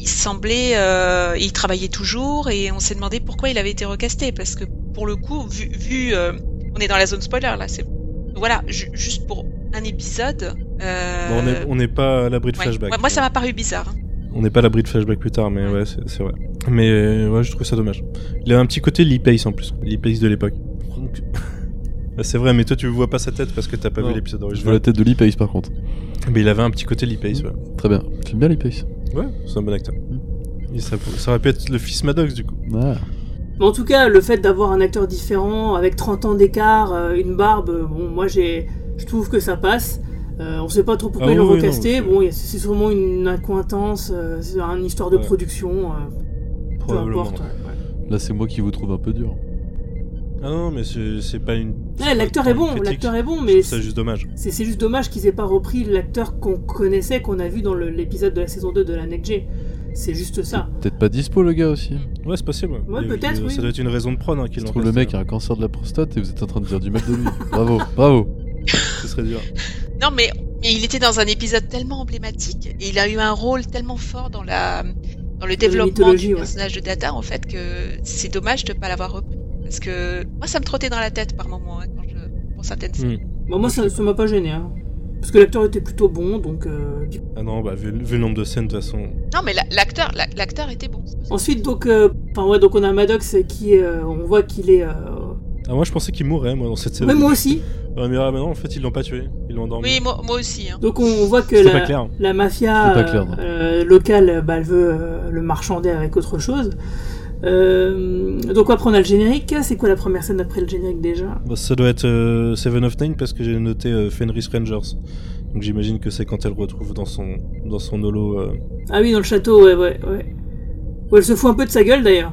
il semblait, euh, il travaillait toujours et on s'est demandé pourquoi il avait été recasté parce que pour le coup, vu, vu euh, on est dans la zone spoiler là, c'est voilà, ju- juste pour un épisode. euh, Bon, on est- on n'est pas à l'abri de ouais. flashback. Ouais, moi, ça m'a paru bizarre. hein. On n'est pas à l'abri de flashback plus tard, mais ouais, c'est c'est vrai. Mais euh, ouais, je trouve ça dommage. Il a un petit côté Lee Pace en plus, Lee Pace de l'époque. Donc- <laughs> Ah, c'est vrai, mais toi tu vois pas sa tête parce que t'as pas Non, vu l'épisode Je vois la tête de Lee Pace par contre. Mais il avait un petit côté Lee Pace, ouais. Très bien. J'aime bien Lee Pace. Ouais, c'est un bon acteur. Et ça, ça aurait pu être le fils Maddox du coup. Ah. Mais en tout cas, le fait d'avoir un acteur différent, avec 30 ans d'écart, euh, une barbe, euh, bon, moi j'ai, je trouve que ça passe. Euh, on sait pas trop pourquoi Ah ils l'ont oui, recasté. non, Bon, c'est sûrement une accointance, euh, c'est une histoire de Ouais. production. euh, peu importe. ouais. Là, c'est moi qui vous trouve un peu dur. Ah non, mais c'est c'est pas une. c'est Ouais, l'acteur est bon, l'acteur est bon, mais ça juste dommage. c'est c'est juste dommage qu'ils aient pas repris l'acteur qu'on connaissait, qu'on a vu dans l'épisode de la saison 2 de la Next G. C'est juste ça. Peut-être pas dispo le gars aussi. Ouais, c'est possible. Ouais, peut-être, oui. Ça doit être une raison de prod hein, trouve le mec a un cancer de la prostate et vous êtes en train de dire du mal de lui. <laughs> bravo, bravo. Ce serait dur. Non, mais, mais il était dans un épisode tellement emblématique et il a eu un rôle tellement fort dans la dans le développement du ouais. personnage de Data en fait que c'est dommage de pas l'avoir repris parce que moi ça me trottait dans la tête par moment hein, quand je pour certaines scènes. Hmm. Bon, moi, ça ça m'a pas gêné. hein. Parce que l'acteur était plutôt bon, donc. euh, Ah non, bah vu, vu le nombre de scènes de toute façon. Non, mais la- l'acteur la- l'acteur était bon. Ensuite, donc, euh, enfin ouais, donc on a Maddox qui est, euh, on voit qu'il est. euh, Ah moi je pensais qu'il mourrait moi dans cette scène. Ouais, moi aussi. <laughs> Ouais, mais ah, bah non, en fait ils l'ont pas tué, ils l'ont endormi. Oui, moi, moi aussi. Hein. Donc on voit que la, pas clair. la mafia clair, euh, locale, bah, elle veut euh, le marchander avec autre chose. Euh, donc après on a le générique. C'est quoi la première scène après le générique déjà? Bah, ça doit être euh, Seven of Nine parce que j'ai noté euh, Fenris Rangers. Donc j'imagine que c'est quand elle retrouve dans son, dans son holo. euh, Ah oui, dans le château, ouais, ouais, ouais. Où elle se fout un peu de sa gueule d'ailleurs.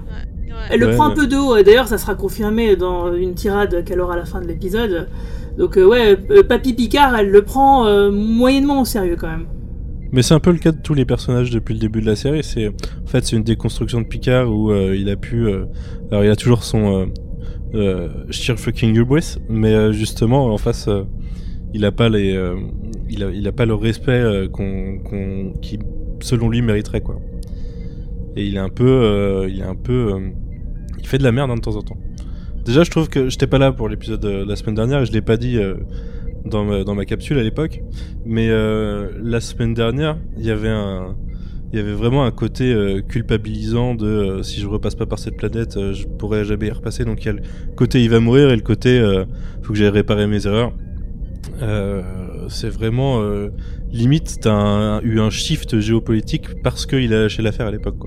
Elle le Ouais, prend un peu de haut, et d'ailleurs ça sera confirmé dans une tirade qu'elle aura à la fin de l'épisode. Donc euh, ouais, euh, Papy Picard, elle le prend euh, moyennement au sérieux quand même. Mais c'est un peu le cas de tous les personnages depuis le début de la série. C'est en fait c'est une déconstruction de Picard où euh, il a pu. euh, alors il a toujours son euh, euh, sheer fucking hubris, mais justement en face il a pas les il a il a pas le respect qu'on qui selon lui mériterait quoi. Et il est un peu il est un peu il fait de la merde hein, de temps en temps. Déjà je trouve que j'étais pas là pour l'épisode de la semaine dernière et je l'ai pas dit. Dans ma, capsule à l'époque. Mais euh, la semaine dernière, il y avait vraiment un côté euh, culpabilisant de euh, si je repasse pas par cette planète, je pourrais jamais y repasser. Donc il y a le côté il va mourir et le côté faut que j'aille réparer mes erreurs. C'est vraiment limite t'as eu un shift géopolitique parce qu'il a lâché l'affaire à l'époque.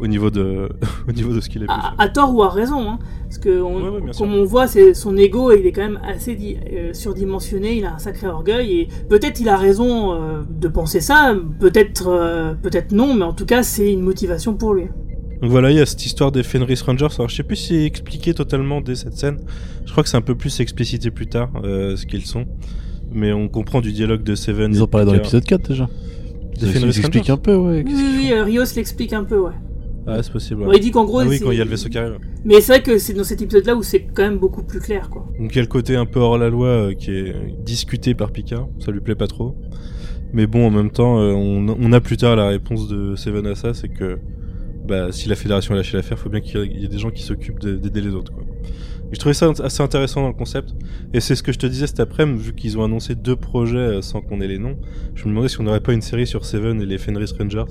Au niveau de <laughs> au niveau de ce qu'il a pu À, à tort ou à raison, hein. Parce que on- Ouais, ouais, bien comme sûr. on voit, c'est son ego, il est quand même assez di- euh, surdimensionné. Il a un sacré orgueil et peut-être il a raison euh, de penser ça, peut-être, euh, peut-être non, mais en tout cas c'est une motivation pour lui. Donc voilà, il y a cette histoire des Fenris Rangers. Alors je sais plus si c'est expliqué totalement dès cette scène. Je crois que c'est un peu plus explicité plus tard euh, ce qu'ils sont. Mais on comprend du dialogue de Seven. Ils en parlaient dans l'épisode 4 déjà. Des Ils Fenris Rangers un peu, ouais. Oui, oui, oui, Rios l'explique un peu, ouais. Ah, c'est possible. Bon, il dit qu'en gros, Ah oui, quand il y a le vaisseau qui arrive. Mais c'est vrai que c'est dans cet épisode-là où c'est quand même beaucoup plus clair, quoi. Donc il y a le côté un peu hors la loi euh, qui est discuté par Picard. Ça lui plaît pas trop. Mais bon, en même temps, euh, on, on a plus tard la réponse de Seven à ça, c'est que bah, si la fédération a lâché l'affaire, faut bien qu'il y ait- des gens qui s'occupent de- d'aider les autres. Quoi. Et je trouvais ça assez intéressant dans le concept. Et c'est ce que je te disais cet après-midi, vu qu'ils ont annoncé deux projets euh, sans qu'on ait les noms. Je me demandais si on n'aurait pas une série sur Seven et les Fenris Rangers.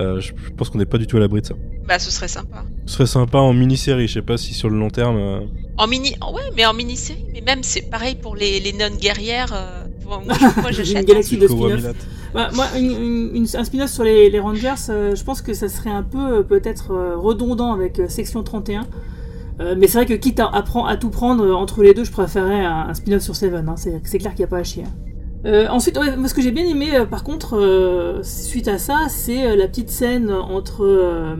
Euh, je pense qu'on n'est pas du tout à l'abri de ça. Bah, ce serait sympa. Ce serait sympa en mini-série, je sais pas si sur le long terme. euh, En mini, ouais, mais en mini-série, mais même c'est pareil pour les, les nonnes guerrières. euh, bon, moi, <laughs> j'achète. une galaxie de spin-off. Milat. Bah, moi, une- une- une- un spin-off sur les, les Rangers, euh, je pense que ça serait un peu euh, peut-être euh, redondant avec euh, Section 31. Euh, mais c'est vrai que quitte à, à à tout prendre euh, entre les deux, je préférerais un, un spin-off sur Seven. hein. C'est c'est clair qu'il n'y a pas à chier. hein. Euh, ensuite, moi, ce que j'ai bien aimé, euh, par contre, euh, suite à ça, c'est la petite scène entre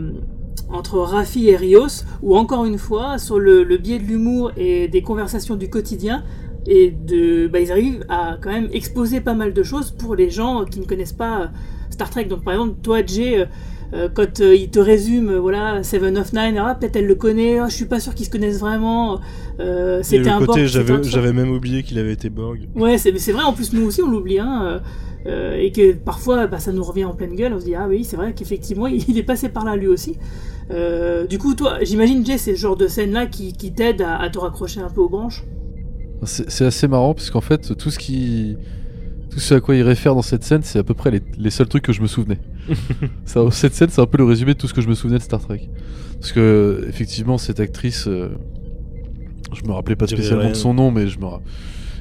entre Rafi et Rios, où encore une fois, sur le, le biais de l'humour et des conversations du quotidien, et de, bah, ils arrivent à quand même exposer pas mal de choses pour les gens qui ne connaissent pas Star Trek. Donc par exemple, toi, Jay, euh, quand euh, il te résume, euh, voilà, Seven of Nine, ah, peut-être elle le connaît, ah, je suis pas sûr qu'ils se connaissent vraiment. Euh, c'était un côté, j'avais même oublié qu'il avait été Borg. Ouais, c'est c'est vrai, en plus nous aussi on l'oublie, hein, et que parfois bah, ça nous revient en pleine gueule, on se dit ah oui c'est vrai qu'effectivement il est passé par là lui aussi. Euh, du coup toi, j'imagine Jay c'est ce genre de scène là qui, qui t'aide à, à te raccrocher un peu aux branches. C'est c'est assez marrant parce qu'en fait, tout ce qui. Tout ce à quoi il réfère dans cette scène, c'est à peu près les, les seuls trucs que je me souvenais. <laughs> Ça, cette scène, c'est un peu le résumé de tout ce que je me souvenais de Star Trek. Parce que, effectivement, cette actrice. euh, je me rappelais pas spécialement de son nom, mais je me,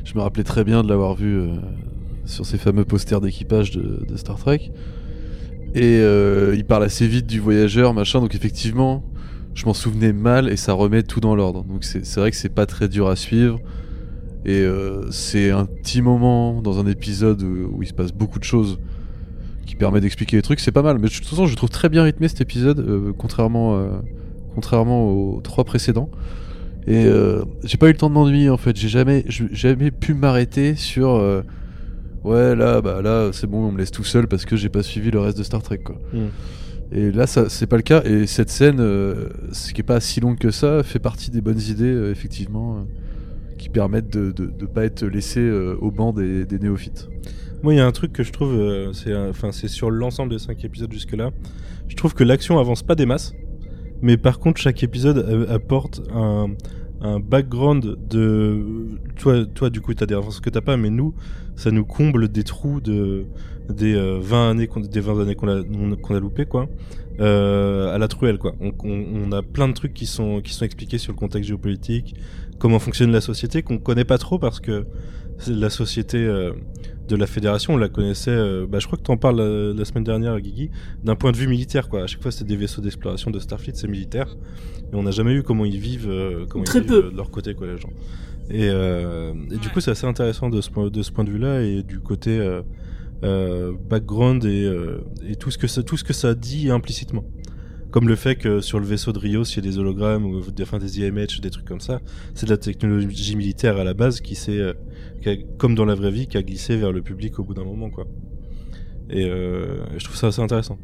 je me rappelais très bien de l'avoir vue euh, sur ces fameux posters d'équipage de, de Star Trek. Et euh, il parle assez vite du voyageur, machin, donc effectivement, je m'en souvenais mal et ça remet tout dans l'ordre. Donc c'est c'est vrai que c'est pas très dur à suivre. Et euh, c'est un petit moment dans un épisode où, il se passe beaucoup de choses qui permet d'expliquer les trucs. C'est pas mal, mais de toute façon, je trouve très bien rythmé cet épisode, euh, contrairement, euh, contrairement aux trois précédents. Et euh, j'ai pas eu le temps de m'ennuyer en fait. J'ai jamais, jamais pu m'arrêter sur. ouais, là, bah là, c'est bon, on me laisse tout seul parce que j'ai pas suivi le reste de Star Trek quoi. Mm. Et là, ça, c'est pas le cas. Et cette scène, euh, ce qui est pas si longue que ça, fait partie des bonnes idées, euh, effectivement, qui permettent de, de pas être laissé euh, au banc des, néophytes. Moi, il y a un truc que je trouve, euh, c'est enfin c'est sur l'ensemble des cinq épisodes jusque-là. Je trouve que l'action avance pas des masses, mais par contre chaque épisode euh, apporte un, un background de toi, toi du coup t'as des références que t'as pas, mais nous ça nous comble des trous de des euh, 20 années qu'on des 20 années qu'on a on- qu'on a loupé quoi. Euh, à la truelle quoi. On, on, on a plein de trucs qui sont qui sont expliqués sur le contexte géopolitique, comment fonctionne la société qu'on connaît pas trop parce que c'est la société euh, de la fédération, on la connaissait. euh, bah, je crois que tu en parles la, la semaine dernière, Guigui, d'un point de vue militaire. Quoi. À chaque fois, c'était des vaisseaux d'exploration de Starfleet, c'est militaire. Et on n'a jamais eu comment ils vivent, euh, comment Très ils peu. euh, de leur côté, quoi, les gens. Et, euh, du coup, c'est assez intéressant de ce, point- de ce point de vue-là et du côté euh, euh, background et, euh, et tout, ce que ça, tout ce que ça dit implicitement. Comme le fait que sur le vaisseau de Rios, il y a des hologrammes ou des, des IMH, des trucs comme ça. C'est de la technologie militaire à la base qui s'est, euh, comme dans la vraie vie, qui a glissé vers le public au bout d'un moment, quoi. Et euh, je trouve ça assez intéressant.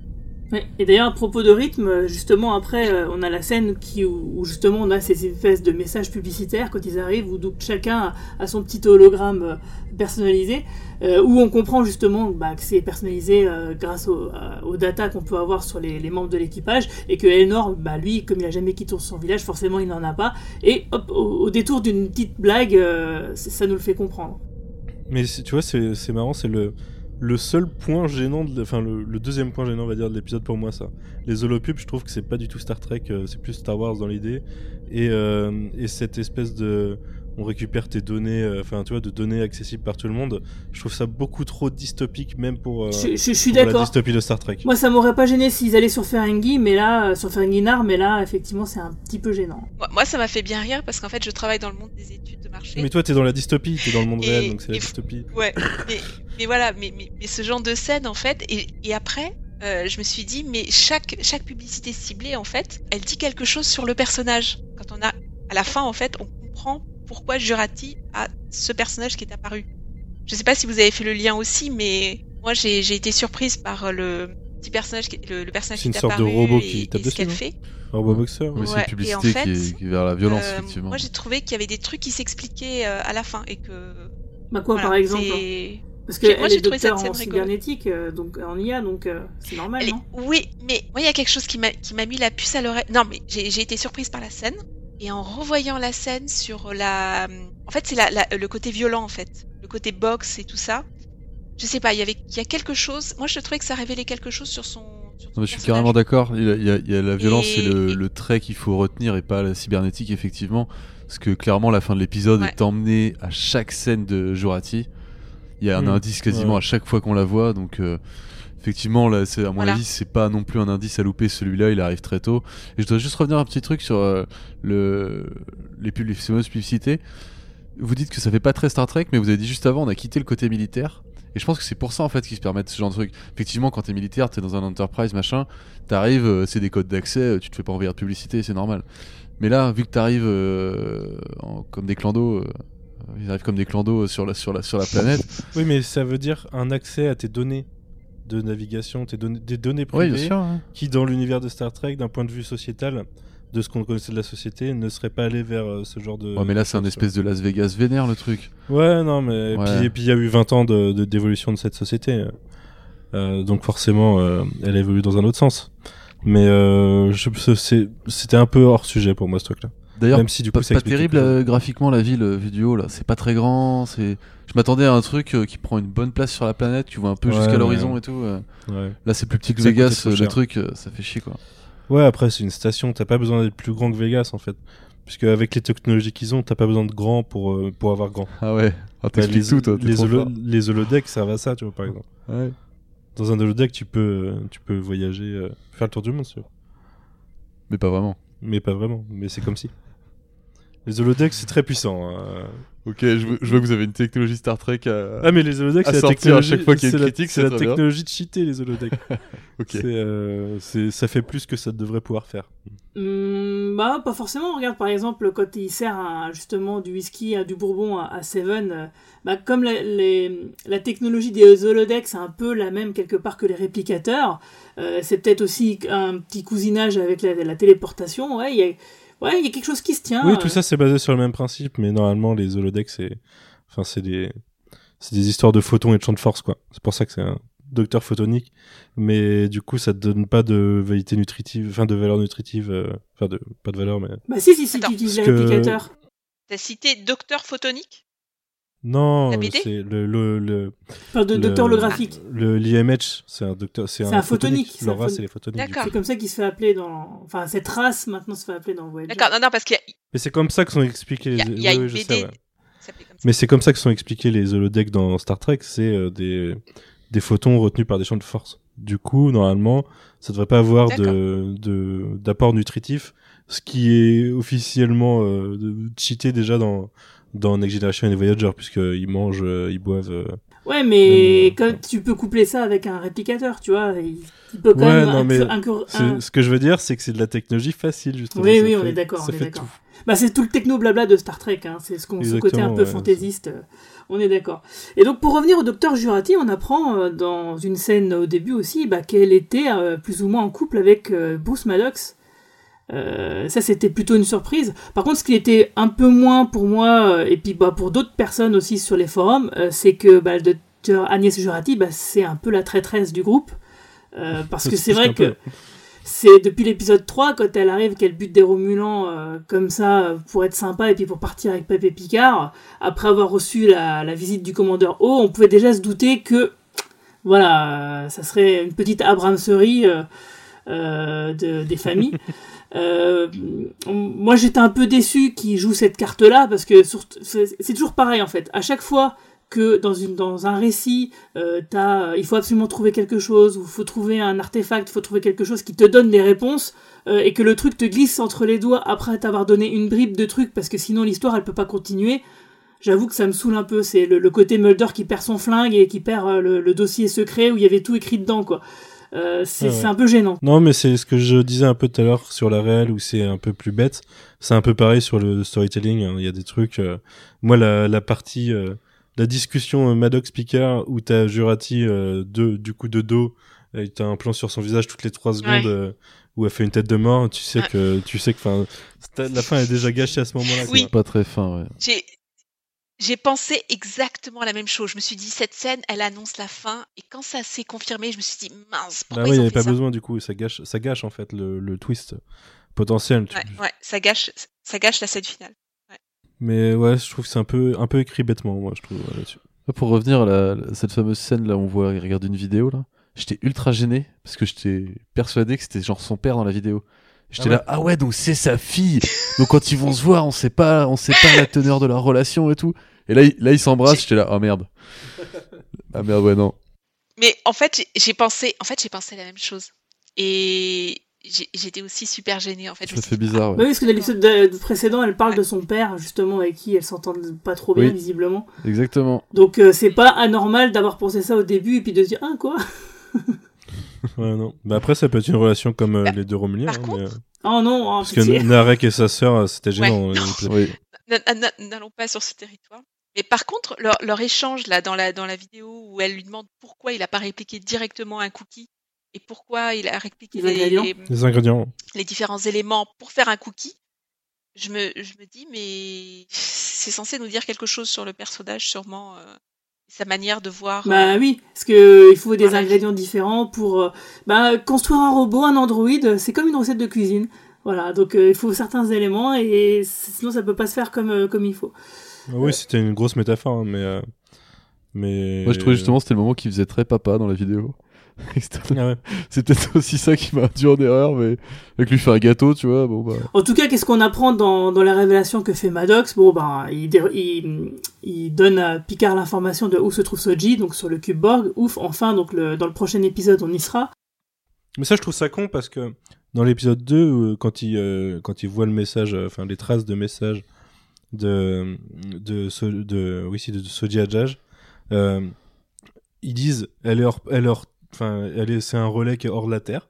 Ouais. Et d'ailleurs, à propos de rythme, justement, après, euh, on a la scène où, justement on a ces espèces de messages publicitaires quand ils arrivent, où donc chacun a, a son petit hologramme personnalisé, euh, où on comprend justement bah, que c'est personnalisé euh, grâce au- euh, aux data qu'on peut avoir sur les, membres de l'équipage, et que Elnor, bah, lui, comme il a jamais quitté son village, forcément il n'en a pas, et hop, au, détour d'une petite blague, ça nous le fait comprendre. Mais tu vois, c'est marrant, c'est le, le seul point gênant, enfin le, le deuxième point gênant, on va dire, de l'épisode pour moi, ça. Les holopubs, je trouve que c'est pas du tout Star Trek, c'est plus Star Wars dans l'idée. Et, et cette espèce de. On récupère tes données, euh, enfin tu vois, de données accessibles par tout le monde. Je trouve ça beaucoup trop dystopique, même pour, euh, Je- je- je suis pour la dystopie de Star Trek. Moi, ça m'aurait pas gêné s'ils allaient sur Ferengi, mais là, euh, sur Ferenginar, mais là, effectivement, c'est un petit peu gênant. Moi, moi, ça m'a fait bien rire parce qu'en fait, je travaille dans le monde des études de marché. Mais toi, t'es dans la dystopie, t'es dans le monde Et- réel, donc c'est la dystopie. Ouais, mais, mais voilà, mais, mais, mais ce genre de scène, en fait, et, et après, euh, je me suis dit, mais chaque, chaque publicité ciblée, en fait, elle dit quelque chose sur le personnage. Quand on a, à la fin, en fait, on comprend pourquoi Jurati a ce personnage qui est apparu. Je sais pas si vous avez fait le lien aussi, mais moi, j'ai été surprise par le petit personnage, qui, le, le personnage C'est qui une est sorte de apparu robot et, qui tape qu'elle dessus, non fait. Un robot boxeur. Oui, c'est une publicité en qui, fait, est, qui est vers la violence, Euh, effectivement. Moi, j'ai trouvé qu'il y avait des trucs qui s'expliquaient euh, à la fin et que. Bah quoi, Voilà, par exemple c'est- Parce J'ai- qu'elle moi, est j'ai trouvé cette docteur scène en cybernétique, euh, donc en IA, donc euh, c'est normal, Elle est- non? Oui, mais moi, il y a quelque chose qui m'a qui m'a mis la puce à l'oreille. Non, mais j'ai été surprise par la scène. Et en revoyant la scène sur la. En fait, c'est la, la- le côté violent, en fait. Le côté boxe et tout ça. Je sais pas, il y avait il y a quelque chose. Moi, je trouvais que ça révélait quelque chose sur son. sur son Non, mais je suis carrément d'accord. Il y, a, il y a- il y a la violence et, Et- le, le trait qu'il faut retenir et pas la cybernétique, effectivement. Parce que clairement, la fin de l'épisode Ouais. est emmenée à chaque scène de Jurati. Il y a un Mm. indice quasiment Ouais. à chaque fois qu'on la voit. Donc, euh, effectivement, là, c'est, à mon Voilà. avis, c'est pas non plus un indice à louper. Celui-là, il arrive très tôt. Et je dois juste revenir un petit truc sur euh, le, les, pub- les fameuses publicités. Vous dites que ça fait pas très Star Trek, mais vous avez dit juste avant, on a quitté le côté militaire. Et je pense que c'est pour ça en fait qu'ils se permettent ce genre de truc. Effectivement, quand t'es militaire, t'es dans un enterprise machin, t'arrives, euh, c'est des codes d'accès, euh, tu te fais pas envahir de publicité, c'est normal. Mais là, vu que t'arrives euh, en- comme des clandos, euh, ils arrivent comme des clandos sur la, sur la, sur la planète. Oui, mais ça veut dire un accès à tes données de navigation, tes des données Oui, privées, bien sûr, hein. qui dans l'univers de Star Trek, d'un point de vue sociétal, de ce qu'on connaissait de la société, ne seraient pas allés vers euh, ce genre de. Ouais, mais là, c'est un espèce de Las Vegas vénère le truc. Ouais, non, mais Ouais. puis et puis il y a eu 20 ans de de- d'évolution de, cette société, Euh, donc forcément, euh, elle a évolué dans un autre sens. Mais euh, je- c'est- c'était un peu hors sujet pour moi ce truc-là. D'ailleurs, même si du coup pas, pas terrible euh, graphiquement la ville euh, haut là, c'est pas très grand. C'est, je m'attendais à un truc euh, qui prend une bonne place sur la planète, tu vois un peu Ouais, jusqu'à ouais. l'horizon et tout. euh. Ouais. Là, c'est plus petit que Ça coûtait Vegas, trop le cher. truc, euh, ça fait chier quoi. Ouais, après c'est une station, t'as pas besoin d'être plus grand que Vegas en fait. Puisque avec les technologies qu'ils ont, t'as pas besoin de grand pour, euh, pour avoir grand. Ah ouais. Ah, t'expliques les, tout, toi, t'es les, trop holo- fort. les holodecks servent à ça, tu vois, par exemple. Ouais. Dans un holodeck, tu peux, euh, tu peux voyager, euh, faire le tour du monde, si tu veux. Mais pas vraiment. Mais pas vraiment, mais c'est comme si. Les holodecks, c'est très puissant. hein. Ok, je, veux- je vois que vous avez une technologie Star Trek à. Ah mais les holodecks, à c'est la technologie. à chaque fois qu'il y a une la- critique, c'est la bien. technologie de cheater les holodecks. <laughs> Ok. C'est, euh, ça fait plus que ça devrait pouvoir faire. Hum, bah, pas forcément. Regarde, par exemple, quand il sert justement du whisky, à du bourbon à, à Seven, euh, bah, comme la, les- la technologie des holodecks, c'est un peu la même quelque part que les réplicateurs, euh, c'est peut-être aussi un petit cousinage avec la, la téléportation. Ouais, il y a, ouais, il y a quelque chose qui se tient. Oui, euh. tout ça c'est basé sur le même principe, mais normalement les holodecks c'est, enfin c'est des, c'est des histoires de photons et de champs de force quoi. C'est pour ça que c'est un docteur photonique, mais du coup ça te donne pas de validité nutritive, enfin de valeur nutritive, euh, enfin de pas de valeur mais. Bah si, si, si, Attends. tu utilises les que-. T'as cité Docteur Photonique? Non, c'est le le le. Enfin, de le- docteur holographique. Le l'IMH, c'est un docteur, c'est C'est un, un photonique. c'est un Leur race, c'est les photoniques. D'accord. C'est comme ça qu'il se fait appeler dans... Enfin, cette race, maintenant, se fait appeler dans Voyager. D'accord, non, non, parce qu'il y a, Mais c'est comme ça que sont expliqués les. il y a, il y a oui, une oui, je BD sais, ouais. Mais c'est comme ça que sont expliqués les holodecks dans Star Trek, c'est euh, des, des photons retenus par des champs de force. Du coup, normalement, ça devrait pas avoir de, de, d'apport nutritif, ce qui est officiellement euh, cheaté déjà dans, dans Next Generation et Voyager, puisqu'ils mangent, euh, ils boivent. euh, Ouais, mais quand tu peux coupler ça avec un réplicateur, tu vois, il, il peut quand Ouais, même non, mais un- ce que je veux dire, c'est que c'est de la technologie facile, justement. Oui, oui, on est d'accord, on est d'accord. Bah, c'est tout le techno blabla de Star Trek, hein. c'est ce, qu'on- ce côté un peu ouais, fantaisiste, euh, on est d'accord. Et donc pour revenir au docteur Jurati, on apprend euh, dans une scène au début aussi bah, qu'elle était euh, plus ou moins en couple avec euh, Bruce Maddox. Euh, ça c'était plutôt une surprise. Par contre, ce qui était un peu moins pour moi, euh, et puis bah, pour d'autres personnes aussi sur les forums, euh, c'est que bah, le docteur Agnès Jurati, bah, c'est un peu la traîtresse du groupe. Euh, <laughs> parce que c'est vrai que c'est depuis l'épisode 3, quand elle arrive, qu'elle bute des Romulans comme ça pour être sympa et puis pour partir avec et Picard. Après avoir reçu la, la visite du commandeur O, on pouvait déjà se douter que, voilà, ça serait une petite Abramserie de, des familles. <laughs> Euh, moi j'étais un peu déçu qu'il joue cette carte-là parce que c'est toujours pareil en fait. À chaque fois que dans, un récit, euh, il faut absolument trouver quelque chose, ou il faut trouver un artefact, il faut trouver quelque chose qui te donne les réponses, euh, et que le truc te glisse entre les doigts après t'avoir donné une bribe de truc, parce que sinon l'histoire elle peut pas continuer. J'avoue que ça me saoule un peu, c'est le, côté Mulder qui perd son flingue et qui perd le, le dossier secret où il y avait tout écrit dedans, quoi. Euh, c'est Ah ouais. un peu gênant. Non, mais c'est ce que je disais un peu tout à l'heure sur la réelle où c'est un peu plus bête. C'est un peu pareil sur le storytelling. hein. Il y a des trucs. euh, Moi, la, la partie, euh, la discussion euh, Maddox Picard où t'as Jurati euh, de, du coup de dos, et t'as un plan sur son visage toutes les trois secondes Ouais. euh, où elle fait une tête de mort. Tu sais Ouais. que tu sais que enfin c'est- la fin est déjà gâchée à ce moment-là. Oui. Pas très fin, ouais. J'ai pensé exactement la même chose. Je me suis dit, cette scène, elle annonce la fin. Et quand ça s'est confirmé, je me suis dit, mince, Bah pourquoi oui, il n'y avait fait pas ça besoin du coup. Ça gâche, ça gâche en fait le, le twist potentiel. tu- ouais, ouais, ça gâche, ça gâche la scène finale. Mais ouais, je trouve que c'est un peu, un peu écrit bêtement, moi, je trouve là-dessus. Pour revenir à la- cette fameuse scène là où on voit il regarde une vidéo là, j'étais ultra gêné parce que j'étais persuadé que c'était genre son père dans la vidéo. J'étais Ah ouais. là ah ouais donc c'est sa fille. donc quand ils vont se voir, on sait pas on sait pas la teneur de leur relation et tout. Et là ils- là ils s'embrassent, j'étais là oh merde. Ah merde ouais non. Mais en fait, j'ai- pensé, en fait, j'ai pensé la même chose. Et j'étais aussi super gênée, en fait. Ça fait bizarre Bah ouais. oui, parce que dans l'épisode de- précédent, elle parle de son père, justement, avec qui elle s'entendent pas trop bien, Oui. visiblement. Exactement. Donc euh, c'est pas anormal d'avoir pensé ça au début et puis de se dire, ah quoi? <laughs> <laughs> Ouais, non. Bah après, ça peut être une relation comme euh, Bah, les deux Romuliens. par hein, contre- mais, euh, Oh non, oh, parce que pitié. Narek et sa sœur, euh, c'était gênant. Ouais. Oui. N'allons pas sur ce territoire. Mais par contre, leur, leur échange là dans la, dans la vidéo où elle lui demande pourquoi il a pas répliqué directement un cookie et pourquoi il a répliqué Les les, ingrédients. les- Les ingrédients. les différents éléments pour faire un cookie, je me, je me dis, mais c'est censé nous dire quelque chose sur le personnage, sûrement, euh, sa manière de voir. Bah euh, oui, parce que il faut des Voilà. ingrédients différents pour euh, bah, construire un robot, un androïde, c'est comme une recette de cuisine. Voilà, donc euh, il faut certains éléments et sinon ça peut pas se faire comme, euh, comme il faut. Ah oui, c'était une grosse métaphore, hein, mais. euh, mais... Moi je trouvais justement c'était le moment qui faisait très papa dans la vidéo. <laughs> C'était- Ah ouais. C'est peut-être aussi ça qui m'a induit en erreur mais avec lui faire un gâteau, tu vois, bon bah En tout cas, qu'est-ce qu'on apprend dans, dans la révélation que fait Maddox? Bon, ben, il, il, il donne à Picard l'information de où se trouve Soji, donc sur le cube Borg. Ouf, enfin, donc le, dans le prochain épisode, on y sera. Mais ça, je trouve ça con parce que dans l'épisode 2, euh, quand il, euh, quand il voit le message, euh, enfin les traces de message de, de, So- de, oui, de, de Soji Hadjaj, euh, ils disent, elle est hors, elle est hors- enfin, elle est, c'est un relais qui est hors de la Terre.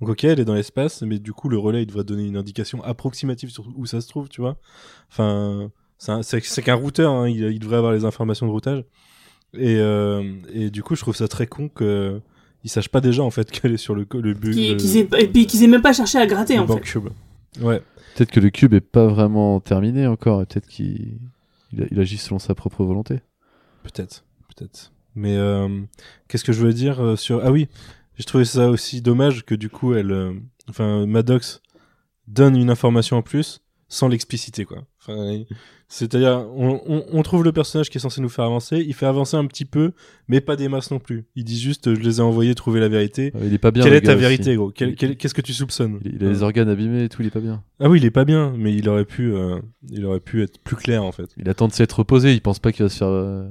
Donc ok, elle est dans l'espace, mais du coup, le relais, il devrait donner une indication approximative sur où ça se trouve, tu vois. Enfin, c'est un- c'est c'est qu'un routeur, hein, il, il devrait avoir les informations de routage. Et, euh, et du coup, je trouve ça très con que ils sachent pas déjà en fait <laughs> qu'elle est sur le le but. Qui, qu'ils aient- et puis qu'ils aient même pas cherché à gratter, en fait. Cube. Ouais. peut-être que le cube est pas vraiment terminé encore et peut-être qu'il il agit selon sa propre volonté. Peut-être, peut-être. Mais euh, qu'est-ce que je voulais dire euh, sur Ah oui, j'ai trouvé ça aussi dommage que du coup elle, euh, enfin Maddox donne une information en plus sans l'expliciter quoi. Enfin, c'est-à-dire, on, on, on trouve le personnage qui est censé nous faire avancer, il fait avancer un petit peu, mais pas des masses non plus. Il dit juste, je les ai envoyés trouver la vérité. Il est pas bien. Quelle le est ta vérité, aussi. gros? Quel- Qu'est-ce que tu soupçonnes? Il, il a les organes abîmés et tout, il est pas bien. Ah oui, il est pas bien, mais il aurait pu, euh, il aurait pu être plus clair en fait. Il attend de s'être reposé, il pense pas qu'il va se faire. euh,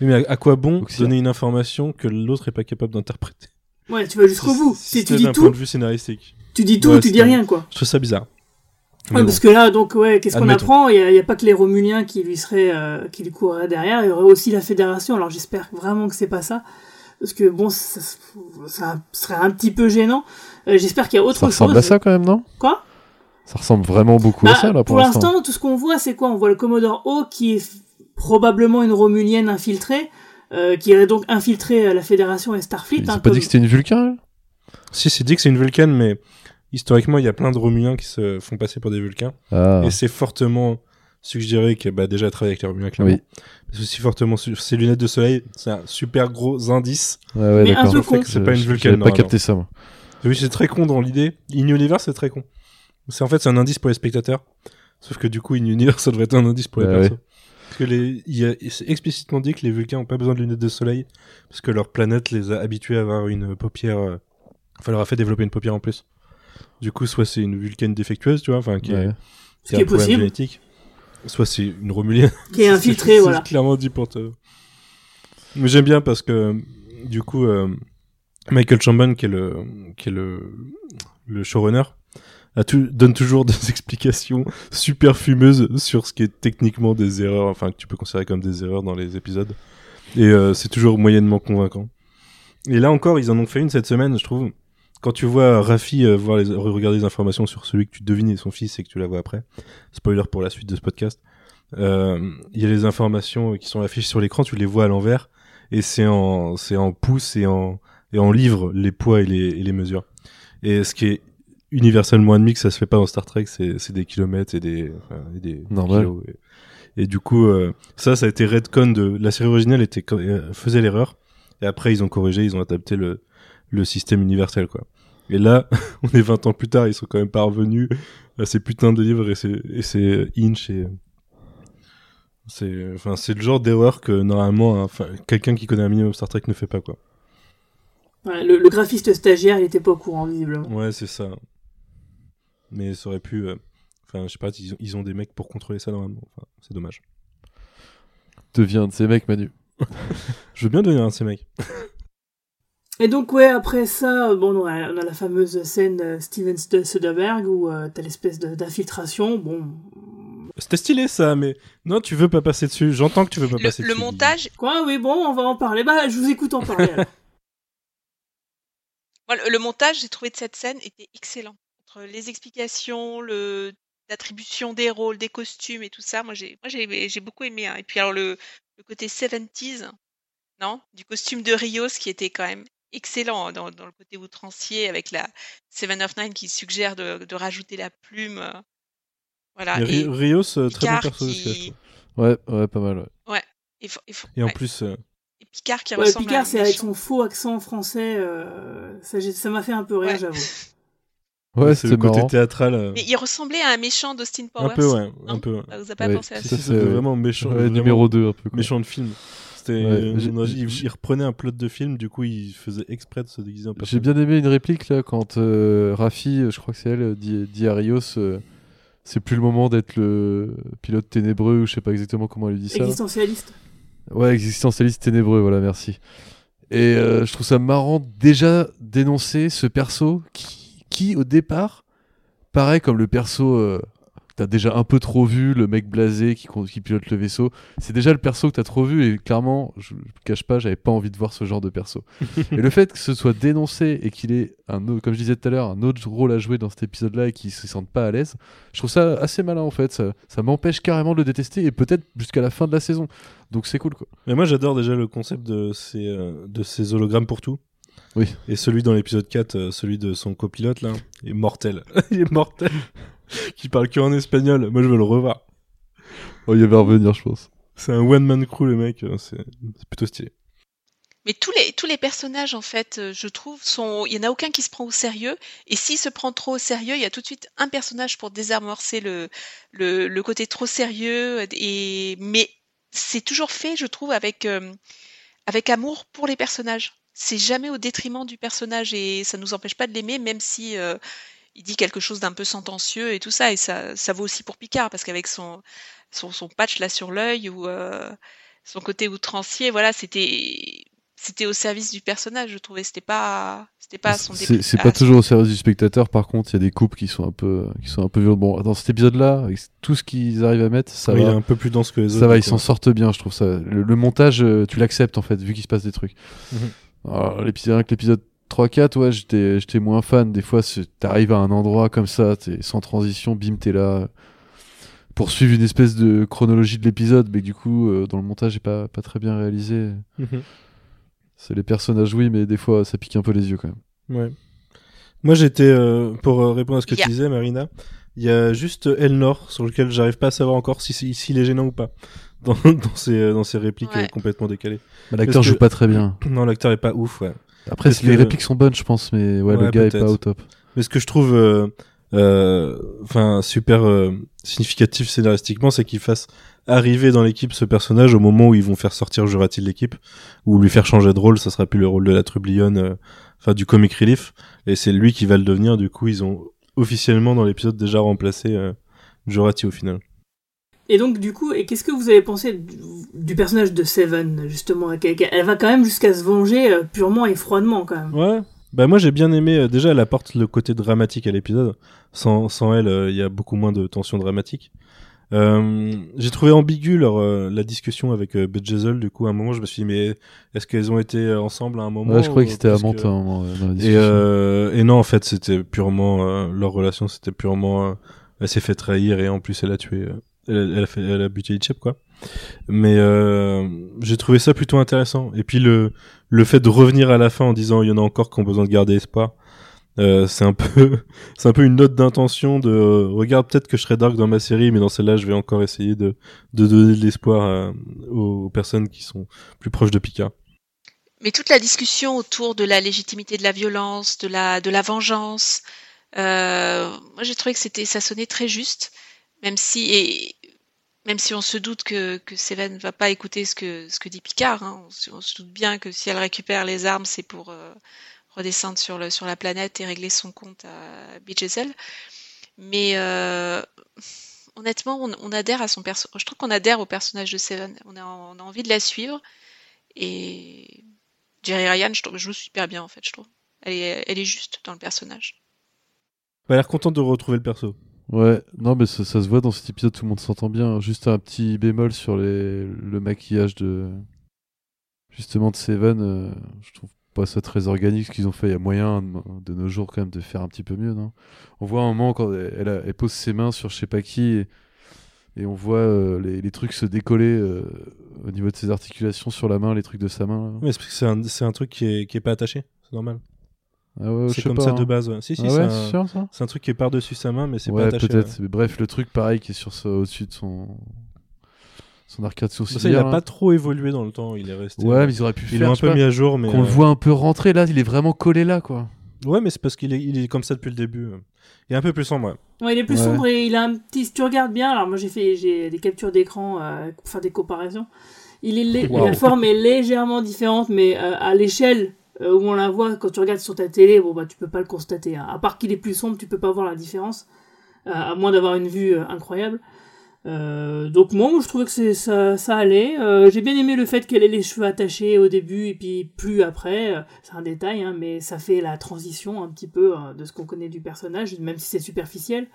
Oui, mais à, à quoi bon donner une information que l'autre est pas capable d'interpréter? Ouais, tu vas jusqu'au bout. Si Si tu c'est dis d'un tout, point de vue scénaristique. tu dis tout, Ouais, tu dis rien, quoi. Je trouve ça bizarre. Mais Ouais, bon. parce que là, donc, ouais, qu'est-ce qu'on apprend? Il y, a- pas que les Romuliens qui lui seraient, euh, qui lui courraient derrière. Il y aurait aussi la Fédération. Alors j'espère vraiment que c'est pas ça, parce que bon, ça, ça serait un petit peu gênant. Euh, j'espère qu'il y a autre Ça chose. ressemble à ça quand même, non? Quoi? Ça ressemble vraiment beaucoup Bah, à ça là pour, l'instant. tout ce qu'on voit, c'est quoi? On voit le Commodore O qui est probablement une Romulienne infiltrée, euh, qui aurait donc infiltré euh, la Fédération et Starfleet. Ils hein, pas comme- dit que c'était une Vulcain Si, c'est dit que c'est une Vulcaine, mais historiquement, il y a plein de Romuliens qui se font passer pour des Vulcains. Ah. Et c'est fortement suggéré qu'elle bah, déjà travaillé avec les Romuliens, clairement. Oui. C'est aussi fortement su- ces lunettes de soleil, c'est un super gros indice. Ouais, ouais, Mais un peu con. que C'est pas une Je- Vulcaine. Pas capté ça moi. Oui, c'est très con dans l'idée. In Universe, c'est très con. C'est en fait c'est un indice pour les spectateurs. Sauf que du coup, In Universe, ça devrait être un indice pour les persos. Parce que les, il y a, c'est explicitement dit que les Vulcains ont pas besoin de lunettes de soleil parce que leur planète les a habitués à avoir une paupière. euh, Enfin, leur a fait développer une paupière en plus. Du coup, soit c'est une Vulcaine défectueuse, tu vois, enfin qui, Ouais. est, Ce qui a qui un est problème possible. génétique. Soit c'est une Romulienne. <laughs> Qui est infiltrée, C'est voilà. clairement dit pour te. Mais j'aime bien parce que du coup, euh, Michael Chambon, qui est le, qui est le, le showrunner, tout, donne toujours <laughs> des explications super fumeuses sur ce qui est techniquement des erreurs, enfin que tu peux considérer comme des erreurs dans les épisodes. Et euh, c'est toujours moyennement convaincant. Et là encore, ils en ont fait une cette semaine, je trouve. Quand tu vois Rafi euh, voir les, regarder les informations sur celui que tu devines est son fils et que tu la vois après, spoiler pour la suite de ce podcast, euh, il y a les informations qui sont affichées sur l'écran, tu les vois à l'envers, et c'est en, c'est en pouces et en, et en livres les poids et les, et les mesures. Et ce qui est universellement admis que ça se fait pas dans Star Trek, c'est, des kilomètres et des, enfin, et des Normal. kilos. Et, et du coup, euh, ça, ça a été redcon de la série originale était euh, faisait l'erreur, et après ils ont corrigé, ils ont adapté le, le système universel quoi. Et là, <laughs> on est 20 ans plus tard, ils sont quand même pas revenus à ces putains de livres et c'est et c'est Inch et c'est enfin c'est le genre d'erreur que normalement hein, enfin quelqu'un qui connaît un minimum Star Trek ne fait pas quoi. Ouais, le, le graphiste stagiaire, il était pas au courant, visiblement. Ouais, c'est ça. Mais ça aurait pu euh, enfin je sais pas, ils ont, ils ont des mecs pour contrôler ça normalement. Enfin, c'est dommage. Deviens un de ces mecs, Manu. <laughs> Je veux bien devenir un de ces mecs. <laughs> Et donc, ouais, après ça, bon, on a, on a la fameuse scène euh, Steven St- Soderbergh où euh, t'as l'espèce d'infiltration. Bon. C'était stylé ça, mais non, tu veux pas passer dessus. J'entends que tu veux pas Le, passer le dessus. montage, Quoi, oui, bon, on va en parler. Bah, je vous écoute en parler. <laughs> alors. moi, le, le montage, j'ai trouvé de cette scène était excellent. Entre les explications, le l'attribution des rôles, des costumes et tout ça, moi j'ai moi j'ai j'ai beaucoup aimé. hein. Et puis alors le, le côté 70s, non, du costume de Rios qui était quand même excellent hein, dans, dans le côté outrancier avec la Seven of Nine qui suggère de, de rajouter la plume. euh, Voilà. Et Rios, euh, très bon perso aussi, qui-. Ouais, ouais, pas mal. Ouais. Ouais. Et, faut- et faut- Et en ouais. plus, euh, Et Picard qui Ouais, ressemble à Picard, c'est avec son faux accent français. euh, ça m'a fait un peu rire, Ouais. j'avoue. <laughs> Ouais, c'est le côté marrant. théâtral. euh, Mais il ressemblait à un méchant d'Austin Un Powers. peu, ouais, un peu. ouais. Ça vous a pas Ouais. pensé à ça c'était c'est- vraiment méchant. Ouais, vraiment numéro 2 un peu. Quoi. Méchant de film. Euh, il, reprenait un plot de film, du coup, il faisait exprès de se déguiser en J'ai bien aimé une réplique là quand euh, Rafi, euh, je crois que c'est elle, dit, dit à Rios euh, c'est plus le moment d'être le pilote ténébreux ou je sais pas exactement comment elle lui dit ça. là. Existentialiste. Ouais, existentialiste ténébreux, voilà, merci. Et euh, je trouve ça marrant déjà d'énoncer ce perso qui, qui, au départ, paraît comme le perso. euh, T'as déjà un peu trop vu, le mec blasé qui, pilote le vaisseau. C'est déjà le perso que t'as trop vu et clairement, je, je me cache pas, j'avais pas envie de voir ce genre de perso. <laughs> et le fait que ce soit dénoncé et qu'il ait, un autre, comme je disais tout à l'heure, un autre rôle à jouer dans cet épisode-là et qu'il se sente pas à l'aise, je trouve ça assez malin en fait. Ça, ça m'empêche carrément de le détester et peut-être jusqu'à la fin de la saison. Donc c'est cool quoi. Mais moi, j'adore déjà le concept de ces, euh, de ces hologrammes pour tout. Oui. Et celui dans l'épisode 4, euh, celui de son copilote, là, est mortel. <laughs> il est mortel. qui parle que en espagnol. Moi, je veux le revoir. Oh, il va revenir, je pense. C'est un one-man crew, le mec. euh, C'est plutôt stylé. Mais tous les, tous les personnages, en fait, euh, je trouve, sont. Il n'y en a aucun qui se prend au sérieux. Et s'il se prend trop au sérieux, il y a tout de suite un personnage pour désamorcer le, le, le côté trop sérieux. Et... Mais c'est toujours fait, je trouve, avec, euh, avec amour pour les personnages. C'est jamais au détriment du personnage et ça nous empêche pas de l'aimer, même si euh, il dit quelque chose d'un peu sentencieux et tout ça. Et ça, ça vaut aussi pour Picard, parce qu'avec son, son, son patch là sur l'œil ou euh, son côté outrancier, voilà, c'était c'était au service du personnage, je trouvais. C'était pas, c'était pas à son C'est pas toujours au service du spectateur, par contre, il y a des coupes qui sont un peu, qui sont un peu violentes. Bon, dans cet épisode-là, avec tout ce qu'ils arrivent à mettre, ça Oui, il va. est un peu plus dense que les Ça autres, va, du ils s'en sortent bien, je trouve ça. Le, le montage, euh, tu l'acceptes en fait, vu qu'il se passe des trucs. Mhm. L'épisode, l'épisode 3-4, ouais, j'étais, j'étais moins fan. Des fois, t'arrives à un endroit comme ça, t'es sans transition, bim, t'es là. Pour suivre une espèce de chronologie de l'épisode, mais du coup, euh, dans le montage, est pas, pas très bien réalisé. Mhm. C'est les personnages, oui, mais des fois, ça pique un peu les yeux quand même. Ouais. Moi, j'étais euh, pour euh, répondre à ce que Yeah. tu disais, Marina. Il y a juste Elnor sur lequel j'arrive pas à savoir encore si si- s'il est gênant ou pas dans, dans ses euh, dans ses répliques Ouais. euh, complètement décalées. Bah, l'acteur joue que- pas très bien. <clears throat> Non, l'acteur est pas ouf. Ouais. Après, les que- répliques sont bonnes, je pense, mais ouais, le Ouais, gars est pas au top. Mais ce que je trouve, euh, euh, enfin, super euh, significatif scénaristiquement, c'est qu'il fasse arriver dans l'équipe ce personnage au moment où ils vont faire sortir Jurati de l'équipe, ou lui faire changer de rôle, ça sera plus le rôle de la trublionne, euh, enfin du comic relief, et c'est lui qui va le devenir. Du coup, ils ont officiellement dans l'épisode déjà remplacé euh, Jurati au final. Et donc, du coup, et qu'est-ce que vous avez pensé du, du personnage de Seven, justement Elle va quand même jusqu'à se venger euh, purement et froidement, quand même. Ouais. Bah moi j'ai bien aimé. euh, déjà elle apporte le côté dramatique à l'épisode. Sans sans elle, euh, il y a beaucoup moins de tension dramatique. Euh, j'ai trouvé ambigu leur euh, la discussion avec euh, Bejazzel. Du coup à un moment je me suis dit mais est-ce qu'elles ont été ensemble à un moment Ouais, je croyais que c'était parce amant que- à un moment ouais, dans la Et, euh, non en fait c'était purement euh, leur relation c'était purement euh, elle s'est fait trahir et en plus elle a tué euh, elle, elle a fait elle a buté Hitchep quoi. Mais euh, j'ai trouvé ça plutôt intéressant. Et puis le le fait de revenir à la fin en disant il y en a encore qui ont besoin de garder espoir. Euh, c'est un <laughs> peu c'est un peu une note d'intention de euh, regarde peut-être que je serai dark dans ma série mais dans celle-là je vais encore essayer de de donner de l'espoir euh, aux, personnes qui sont plus proches de Picard. Mais toute la discussion autour de la légitimité de la violence, de la, de la vengeance, euh, moi j'ai trouvé que c'était, ça sonnait très juste, même si, même si on se doute que, que Seven ne va pas écouter ce que, ce que dit Picard, hein. on, se- on doute bien que si elle récupère les armes, c'est pour euh, redescendre sur, le, sur la planète et régler son compte à Bjessel. Mais euh, honnêtement, on, on adhère à son perso. Je trouve qu'on adhère au personnage de Seven. On a, on envie de la suivre. Et Jerry Ryan, je trouve, joue super bien en fait, je trouve. Elle est, elle est juste dans le personnage. Elle a l'air contente de retrouver le perso. Ouais, non, mais ça, se voit dans cet épisode, tout le monde s'entend bien. Juste un petit bémol sur les, le maquillage de. Justement de Seven, euh, je trouve pas ça très organique ce qu'ils ont fait. Il y a moyen de, nos jours quand même de faire un petit peu mieux, non? On voit un moment quand elle, pose ses mains sur je sais pas qui et, on voit euh, les, trucs se décoller euh, au niveau de ses articulations sur la main, les trucs de sa main. Mais c'est un, un truc qui est, qui est pas attaché, c'est normal. Ah c'est comme pas, ça hein. de base. ouais. Si, si, Ah c'est ouais, un, c'est sûr, ça c'est un truc qui est par-dessus sa main, mais c'est ouais, pas attaché. peut-être. Bref, le truc pareil qui est sur au-dessus de son son arcade Ça, sourcilière. il a là. pas trop évolué dans le temps, il est resté. Ouais, mais ils auraient pu Ils faire, l'ont un peu pas, mis à jour, mais. Qu'on le euh, voit un peu rentrer, là, il est vraiment collé là, quoi. Ouais, mais c'est parce qu'il est, il est comme ça depuis le début. Il est un peu plus sombre. ouais. Ouais, il est plus Ouais. sombre et il a un petit. Si tu regardes bien, alors moi j'ai fait j'ai des captures d'écran euh, pour faire des comparaisons. Il est lé- Wow. La forme est légèrement différente, mais euh, à l'échelle euh, où on la voit quand tu regardes sur ta télé, bon bah tu peux pas le constater. hein. À part qu'il est plus sombre, tu peux pas voir la différence, euh, à moins d'avoir une vue euh, incroyable. Donc moi, je trouvais que ça, allait. J'ai bien aimé le fait qu'elle ait les cheveux attachés au début et puis plus après. C'est un détail, hein, mais ça fait la transition un petit peu euh, de ce qu'on connaît du personnage, même si c'est superficiel.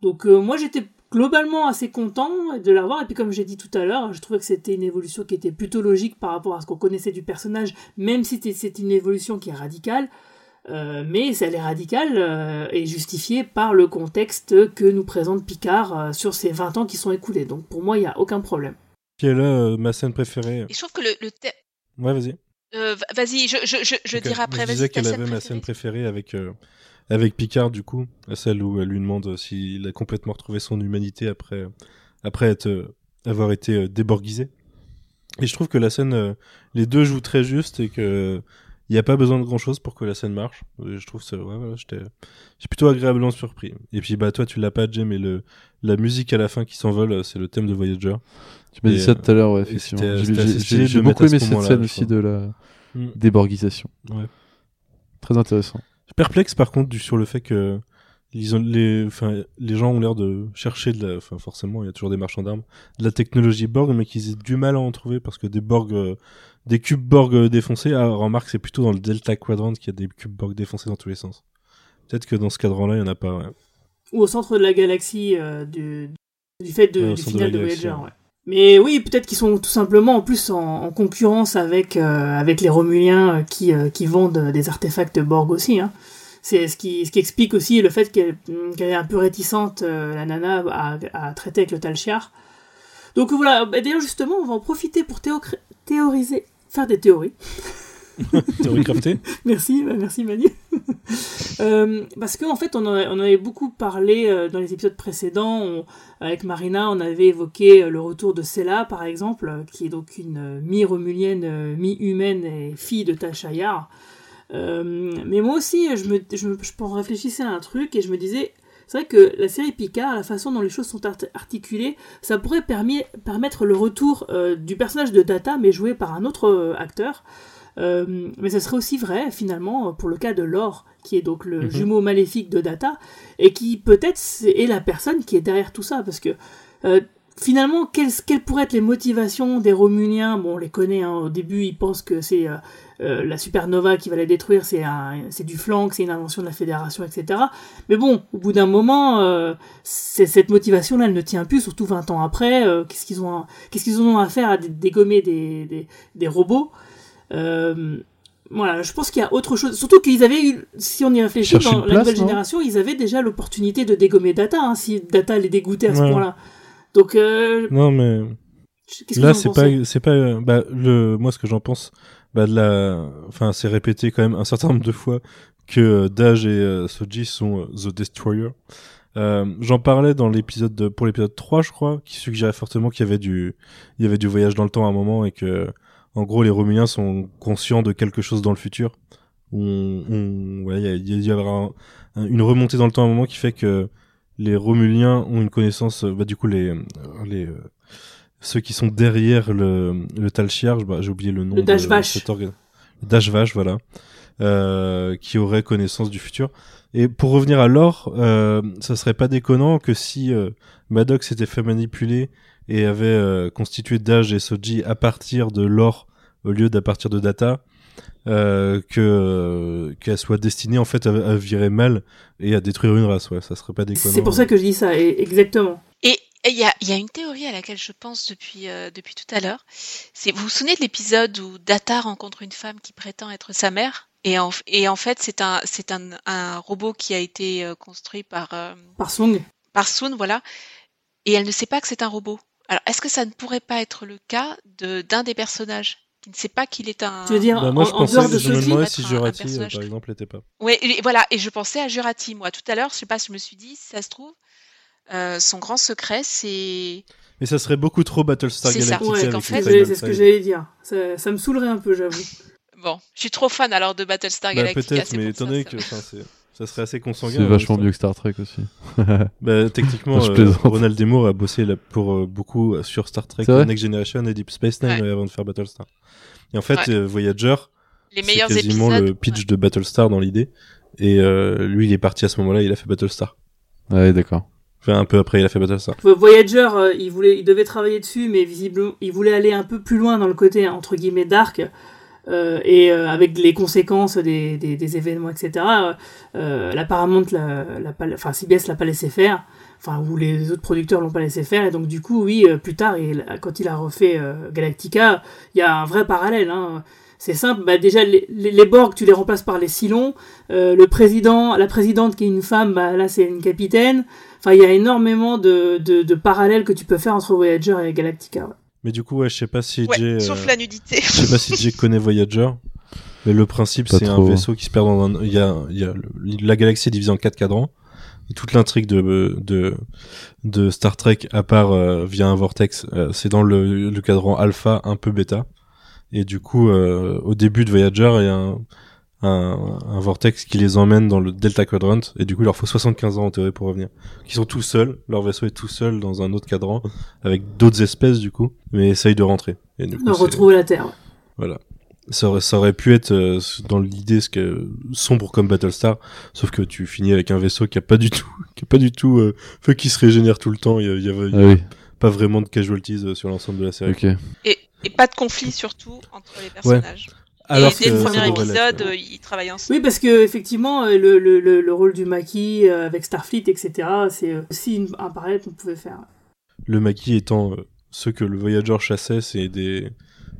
Donc moi j'étais globalement assez content de la voir et puis comme j'ai dit tout à l'heure, je trouvais que c'était une évolution qui était plutôt logique par rapport à ce qu'on connaissait du personnage, même si c'est une évolution qui est radicale. Euh, mais elle est radicale euh, et justifiée par le contexte que nous présente Picard euh, sur ces 20 ans qui sont écoulés. Donc pour moi, il n'y a aucun problème. Qui est là, euh, ma scène préférée. Et je trouve que le, le thème- Ouais, vas-y. euh, va- vas-y, je, je, je, je Ok. dirai après. Je disais qu'elle avait ma scène préférée avec, euh, avec Picard, du coup. Celle où elle lui demande s'il a complètement retrouvé son humanité après, après être, euh, avoir été euh, déborgisé. Et je trouve que la scène, euh, les deux jouent très juste et que il n'y a pas besoin de grand chose pour que la scène marche. Je trouve ça, ouais, voilà, j'étais, j'ai plutôt agréablement surpris. Et puis bah toi tu l'as pas, Jay, mais le la musique à la fin qui s'envole, c'est le thème de Voyager. Tu m'as dit ça tout à l'heure, ouais, effectivement. J'ai- beaucoup aimé ce cette scène aussi de la Mm. déborgisation. Ouais. Très intéressant. Perplexe par contre du, sur le fait que les, enfin, les gens ont l'air de chercher de la, enfin forcément il y a toujours des marchands d'armes, de la technologie Borg, mais qu'ils aient du mal à en trouver parce que des Borg, euh, des cubes Borg euh, défoncés, ah, remarque c'est plutôt dans le Delta Quadrant qu'il y a des cubes Borg défoncés dans tous les sens. Peut-être que dans ce cadran-là il y en a pas. Ouais. Ou au centre de la galaxie euh, du, du fait de, Ouais, du de final de, galaxie, Voyager. ouais. Mais oui, peut-être qu'ils sont tout simplement en plus en, en concurrence avec, euh, avec les Romuliens euh, qui, euh, qui vendent euh, des artefacts Borg aussi. Hein. C'est ce qui, ce qui explique aussi le fait qu'elle qu'elle est un peu réticente, euh, la nana, à, à traiter avec le Talchiar. Donc voilà, bah, d'ailleurs justement, on va en profiter pour théo- théoriser, faire des théories. <laughs> <laughs> Théorie craftée Merci, bah, merci Manu. <laughs> Euh, parce qu'en fait, on a- avait beaucoup parlé euh, dans les épisodes précédents. Avec Marina, on avait évoqué euh, le retour de Sela, par exemple, qui est donc une mi-romulienne, mi-humaine et fille de Tashayar. Euh, mais moi aussi, je, me, réfléchissais à un truc et je me disais, c'est vrai que la série Picard, la façon dont les choses sont art- articulées, ça pourrait permettre le retour du personnage de Data, mais joué par un autre acteur. Euh, mais ce serait aussi vrai finalement pour le cas de Lore, qui est donc le Mhm. jumeau maléfique de Data, et qui peut-être est la personne qui est derrière tout ça, parce que euh, finalement, quelles, quelles pourraient être les motivations des Romuliens Bon, on les connaît, hein, au début ils pensent que c'est euh, la supernova qui va les détruire, c'est c'est du flanc, c'est une invention de la Fédération, etc. Mais bon, au bout d'un moment, cette motivation-là, elle ne tient plus, surtout 20 ans après. Qu'est-ce qu'ils ont, qu'est-ce qu'ils ont à faire à dé- dégommer des, des, des robots? Euh, voilà, je pense qu'il y a autre chose. Surtout qu'ils avaient eu, si on y réfléchit, Chercher dans la nouvelle génération, ils avaient déjà l'opportunité de dégommer Data, hein, si Data les dégoûtait à ce Ouais. point-là. Donc, euh, Non mais que là c'est pas c'est pas euh, bah le moi ce que j'en pense bah de la enfin c'est répété quand même un certain nombre de fois que Daj et euh, Soji sont The Destroyer. Euh, j'en parlais dans l'épisode de- pour l'épisode 3 je crois qui suggérait fortement qu'il y avait du il y avait du voyage dans le temps à un moment et que en gros les Romuliens sont conscients de quelque chose dans le futur. On, on ouais, il y a- y, a- un- un- une remontée dans le temps à un moment qui fait que les Romuliens ont une connaissance euh, bah du coup les euh, les euh, ceux qui sont derrière le, le Talchiar, bah, j'ai oublié le nom. Le. Le Dash-Vache, voilà. Euh, qui aurait connaissance du futur. Et pour revenir à l'or, euh, ça serait pas déconnant que si euh, Maddox s'était fait manipuler et avait euh, constitué Dash et Soji à partir de l'or au lieu d'à partir de Data, euh, que euh, qu'elle soit destinée en fait à, à virer mal et à détruire une race. Ouais, ça serait pas déconnant. C'est pour ça que je dis ça, et- exactement. Et il y a, il y a une théorie à laquelle je pense depuis, euh, depuis tout à l'heure. C'est, vous vous souvenez de l'épisode où Data rencontre une femme qui prétend être sa mère? Et en, et en fait, c'est un, c'est un, un robot qui a été construit par, euh, Par Song. par Soon, voilà. Et elle ne sait pas que c'est un robot. Alors, est-ce que ça ne pourrait pas être le cas de, d'un des personnages qui ne sait pas qu'il est un. Tu veux dire, Bah, moi, en, je en pensais, dehors de je me demandais si un- un Jurati, euh, personnage par exemple, l'était pas. Ouais, et voilà, et je pensais à Jurati, moi, tout à l'heure, je sais pas, je me suis dit, si ça se trouve, euh, son grand secret, c'est. Mais ça serait beaucoup trop Battlestar C'est ça. Galactica Ouais, avec fait- C'est c'est ce que j'allais dire. Ça, ça me saoulerait un peu, j'avoue. Bon, je suis trop fan alors de Battlestar Bah, Galactica. peut-être, mais étant ça, donné que ça serait assez consanguin. C'est hein, vachement mieux que Star Trek aussi. <laughs> <laughs> Bah, techniquement, euh. Ronald D. Moore a bossé là, pour euh, beaucoup sur Star Trek, Next Generation et Deep Space Nine Ouais. avant de faire Battlestar. Et en fait, Ouais. euh, Voyager, Les c'est quasiment épisodes. le pitch de Battlestar dans l'idée. Et euh, lui, il est parti à ce moment-là, il a fait Battlestar. Ouais, d'accord. Enfin, un peu après, il a fait Battlestar. Voyager, euh, il, voulait, il devait travailler dessus, mais visiblement, il voulait aller un peu plus loin dans le côté, entre guillemets, dark, euh, et euh, avec les conséquences des, des, des événements, etc. Euh, la Paramount, l'a, l'a enfin, CBS l'a pas laissé faire, enfin, ou les autres producteurs l'ont pas laissé faire, et donc, du coup, oui, euh, plus tard, il, quand il a refait euh, Galactica, il y a un vrai parallèle, hein. C'est simple, bah déjà les, les, Borg tu les remplaces par les Cylons, euh, le président, la présidente qui est une femme, bah là c'est une capitaine. Enfin il y a énormément de, de, de parallèles que tu peux faire entre Voyager et Galactica. ouais. Mais du coup, ouais, je sais pas si Ouais, Jay, sauf euh, la nudité. je sais pas si Jay <laughs> connaît Voyager. Mais le principe, c'est un vaisseau qui se perd dans un, il y a, il y a le- la galaxie est divisée en quatre cadrans. Et toute l'intrigue de, de de Star Trek, à part euh, via un vortex, euh, c'est dans le, le cadran alpha, un peu bêta. Et du coup, euh, au début de Voyager, il y a un, un, un vortex qui les emmène dans le Delta Quadrant. Et du coup, il leur faut 75 ans en théorie pour revenir. Qui sont tout seuls. Leur vaisseau est tout seul dans un autre cadran avec d'autres espèces du coup, mais essayent de rentrer. Et du coup, retrouver la Terre. voilà. Ça aurait, ça aurait pu être euh, dans l'idée ce que sombre comme Battlestar, sauf que tu finis avec un vaisseau qui a pas du tout, <laughs> qui a pas du tout, euh, enfin, qui se régénère tout le temps. Il y, a- il y avait il y Ah a oui. pas vraiment de casualties euh, sur l'ensemble de la série. Ok. Et, et pas de conflit surtout entre les personnages. Alors et dès le premier épisode, euh, ils travaillent ensemble. Oui, parce que effectivement, euh, le, le, le, le rôle du maquis euh, avec Starfleet, etc., c'est aussi une- un parallèle qu'on pouvait faire. Le maquis étant ceux que le Voyager chassait, c'est des,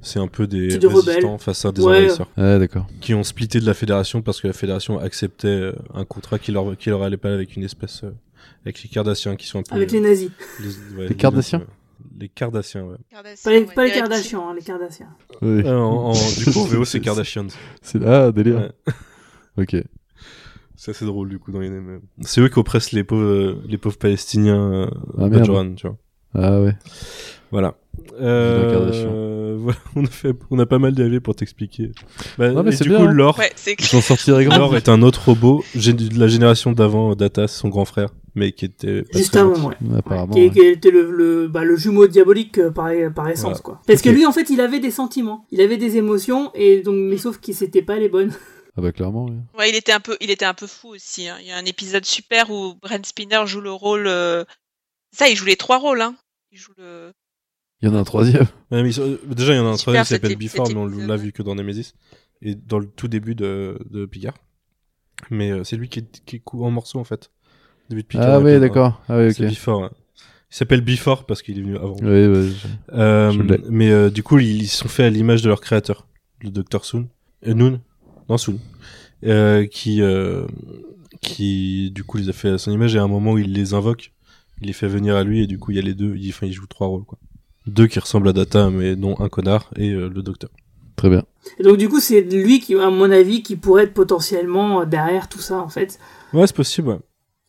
c'est un peu des résistants rebelles. face à des Ouais. envahisseurs. Ah, d'accord. Qui ont splitté de la fédération parce que la fédération acceptait un contrat qui leur, qui leur allait pas avec une espèce, euh, avec les Cardassiens qui sont un peu. Avec les nazis. Les, ouais, Les Cardassiens ouais. Les Cardassiens, ouais. Pas les, pas les Kardashians, hein, les Kardashians. Oui. Euh, en, en- <laughs> du coup, en VO, c'est Kardashians. C'est ah délire. Ouais. <laughs> Ok. C'est assez drôle du coup dans les names. C'est eux qui oppressent les pauvres, euh, les pauvres Palestiniens euh, Ah, merde. Tu vois. Ah ouais. Voilà. Kardashian. Euh, voilà, <laughs> on a fait, on a pas mal dévié pour t'expliquer. Bah, Non, mais et c'est du bien, coup, hein. Ouais, s'en sortiraient grand. Lore est un autre robot, de la génération d'avant, Data, son grand frère, mais qui était Juste avant, ouais. Apparemment. Qui, ouais. qui était le, le, bah, le jumeau diabolique euh, par, par essence, Voilà. quoi. Parce que lui, en fait, il avait des sentiments, il avait des émotions, et donc, mais sauf que c'était pas les bonnes. <laughs> Ah bah clairement. oui. Ouais, il était un peu, il était un peu fou aussi. hein. Il y a un épisode super où Brent Spinner joue le rôle. euh, Ça, il joue les trois rôles. Hein. Il joue le. Il y en a un troisième. <laughs> Ouais, mais ils sont- déjà, il y en a un troisième qui s'appelle Before, mais on l'a vu que dans Nemesis. Et dans le tout début de, de Picard. Mais euh, c'est lui qui est, qui est cou- en morceaux, en fait. Début de Picard. Ah puis, d'accord. Ah ouais C'est ok. Before. ouais. Il s'appelle Before parce qu'il est venu avant. Oui ouais. Euh, mais euh, du coup, ils sont faits à l'image de leur créateur, le Dr Soon, euh, Noon, non Soon, euh, qui, euh, qui du coup les a fait à son image et à un moment où il les invoque, il les fait venir à lui et du coup il y a les deux, il, enfin, il joue trois rôles quoi. Deux qui ressemblent à Data mais dont un connard et euh, le Docteur. Très bien. Et donc, du coup, c'est lui qui, à mon avis, qui pourrait être potentiellement euh, derrière tout ça, en fait. Ouais, c'est possible. Ouais.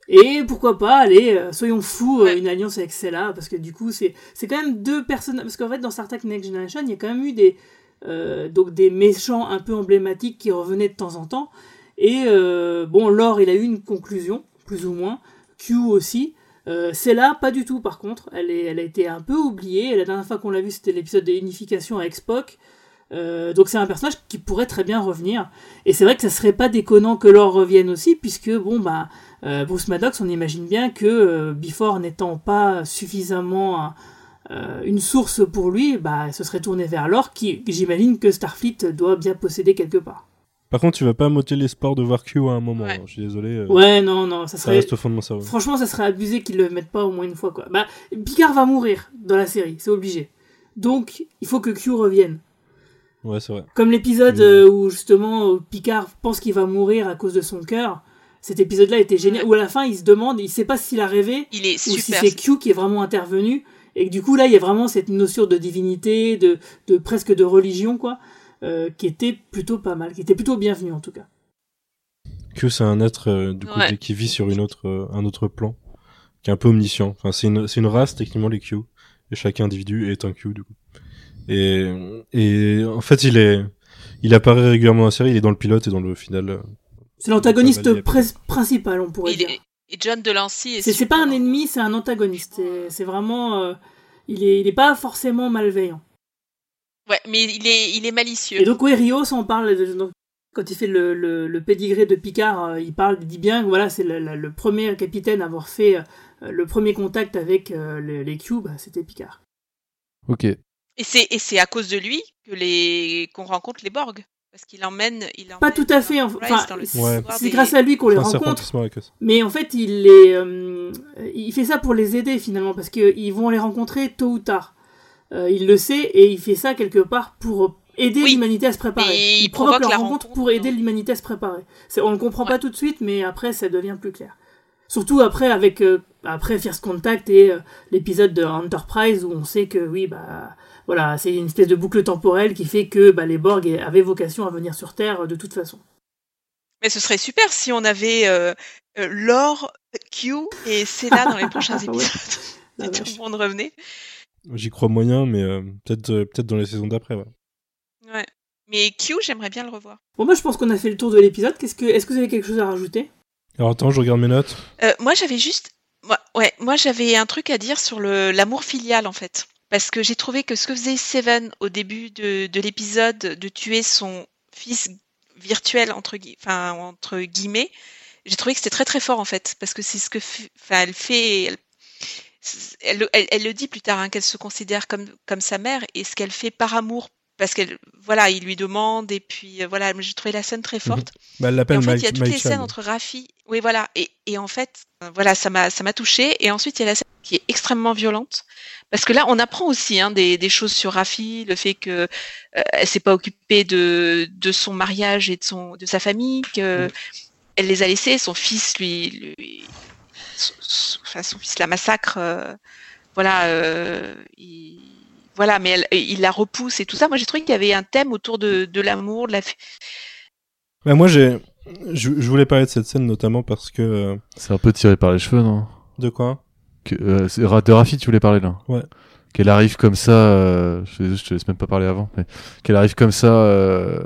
Et pourquoi pas, allez, euh, soyons fous, une alliance avec celle-là, parce que du coup, c'est c'est quand même deux personnes. Parce qu'en fait, dans Star Trek Next Generation, il y a quand même eu des, euh, donc des méchants un peu emblématiques qui revenaient de temps en temps. Et euh, bon, Lore, il a eu une conclusion, plus ou moins. Q aussi. Euh, celle-là, pas du tout, par contre. Elle, a été un peu oubliée. La dernière fois qu'on l'a vue, c'était l'épisode de Unification avec Spock. Euh, donc c'est un personnage qui pourrait très bien revenir. Et c'est vrai que ça serait pas déconnant que Lore revienne aussi, puisque bon bah euh, Bruce Maddox, on imagine bien que euh, Before n'étant pas suffisamment un- une source pour lui, bah se serait tourné vers Lore, qui j'imagine que Starfleet doit bien posséder quelque part. Par contre, tu vas pas m'ôter l'espoir de voir Q à un moment. hein. Je suis désolé. euh, Ouais, non, non, ça Ça serait. reste au fond de mon cerveau. Franchement, ça serait abusé qu'ils le mettent pas au moins une fois quoi. Bah Picard va mourir dans la série, c'est obligé. Donc il faut que Q revienne. Ouais, c'est vrai. Comme l'épisode euh, où justement Picard pense qu'il va mourir à cause de son cœur. Cet épisode-là était génial. Où à la fin il se demande, il sait pas s'il a rêvé Il est ou si c'est Q qui est vraiment intervenu. Et que du coup là il y a vraiment cette notion de divinité, de, de presque de religion quoi, euh, qui était plutôt pas mal, qui était plutôt bienvenue en tout cas. Q, c'est un être euh, du coup, Ouais. qui vit sur une autre, euh, un autre plan, qui est un peu omniscient. Enfin, c'est une, c'est une race techniquement les Q, et chaque individu est un Q du coup. Et, et en fait, il est, il apparaît régulièrement dans la série. Il est dans le pilote et dans le final. C'est l'antagoniste principal on pourrait Il dire. est- Et John Delancey est. C'est c'est pas un ennemi, c'est un antagoniste. C'est- vraiment, euh, il est il est pas forcément malveillant. Ouais, mais il est, il est malicieux. Et donc, oui, Rios, on parle, de- donc, quand il fait le, le, le pédigré de Picard, euh, il parle, il dit bien que voilà, c'est le, le- le premier capitaine à avoir fait euh, le premier contact avec euh, le- les Q, bah, c'était Picard. Ok. Et c'est, et c'est à cause de lui que les, qu'on rencontre les Borg. Parce qu'il emmène, il emmène Pas tout à fait, enfin, Ouais. c'est des- grâce à lui qu'on les rencontre. Mais en fait, il les, euh, il fait ça pour les aider finalement, parce qu'ils vont les rencontrer tôt ou tard. Euh, il le sait et il fait ça quelque part pour aider Oui. l'humanité à se préparer. Mais il provoque la rencontre rencontre, pour aider l'humanité à se préparer. On le comprend pas tout de suite, mais après ça devient plus clair. Surtout après avec euh, après First Contact et euh, l'épisode de Enterprise où on sait que oui bah voilà c'est une espèce de boucle temporelle qui fait que bah, les Borg avaient vocation à venir sur Terre de toute façon. Mais ce serait super si on avait euh, Laure, Q et Cena dans les <laughs> prochains Ouais. épisodes. <laughs> Et tout vache. le monde revenait. J'y crois moyen, mais euh, peut-être euh, peut-être dans les saisons d'après. Ouais. Ouais. Mais Q, j'aimerais bien le revoir. Bon, moi, je pense qu'on a fait le tour de l'épisode. Qu'est-ce que, est-ce que vous avez quelque chose à rajouter? Alors attends, je regarde mes notes. Euh, moi, j'avais juste, moi, ouais, moi j'avais un truc à dire sur le l'amour filial en fait, parce que j'ai trouvé que ce que faisait Seven au début de, de l'épisode, de tuer son fils virtuel entre gui- enfin entre guillemets, j'ai trouvé que c'était très très fort en fait, parce que c'est ce que, f- enfin, elle fait, elle, elle, elle- elle le dit plus tard, hein, qu'elle se considère comme comme sa mère et ce qu'elle fait par amour. Parce qu'elle, voilà, il lui demande et puis euh, voilà, j'ai trouvé la scène très forte. Bah, elle l'appelle en fait, il y a toutes les scènes entre Rafi. Oui, voilà. Et, et en fait, euh, voilà, ça m'a, ça m'a touché. Et ensuite, il y a la scène qui est extrêmement violente. Parce que là, on apprend aussi hein, des, des choses sur Rafi, le fait que euh, elle s'est pas occupée de, de son mariage et de son, de sa famille, que elle les a laissés. Son fils, lui, lui enfin, son fils la massacre. euh, voilà, euh, il- voilà, mais elle- il la repousse et tout ça. Moi, j'ai trouvé qu'il y avait un thème autour de, de l'amour, de la, Bah, moi, j'ai, je, je voulais parler de cette scène notamment parce que. euh, C'est un peu tiré par les cheveux, non? De quoi? Que, euh, De Rafi, tu voulais parler là? Ouais. Qu'elle arrive comme ça, euh, je, je te laisse même pas parler avant, mais qu'elle arrive comme ça, euh,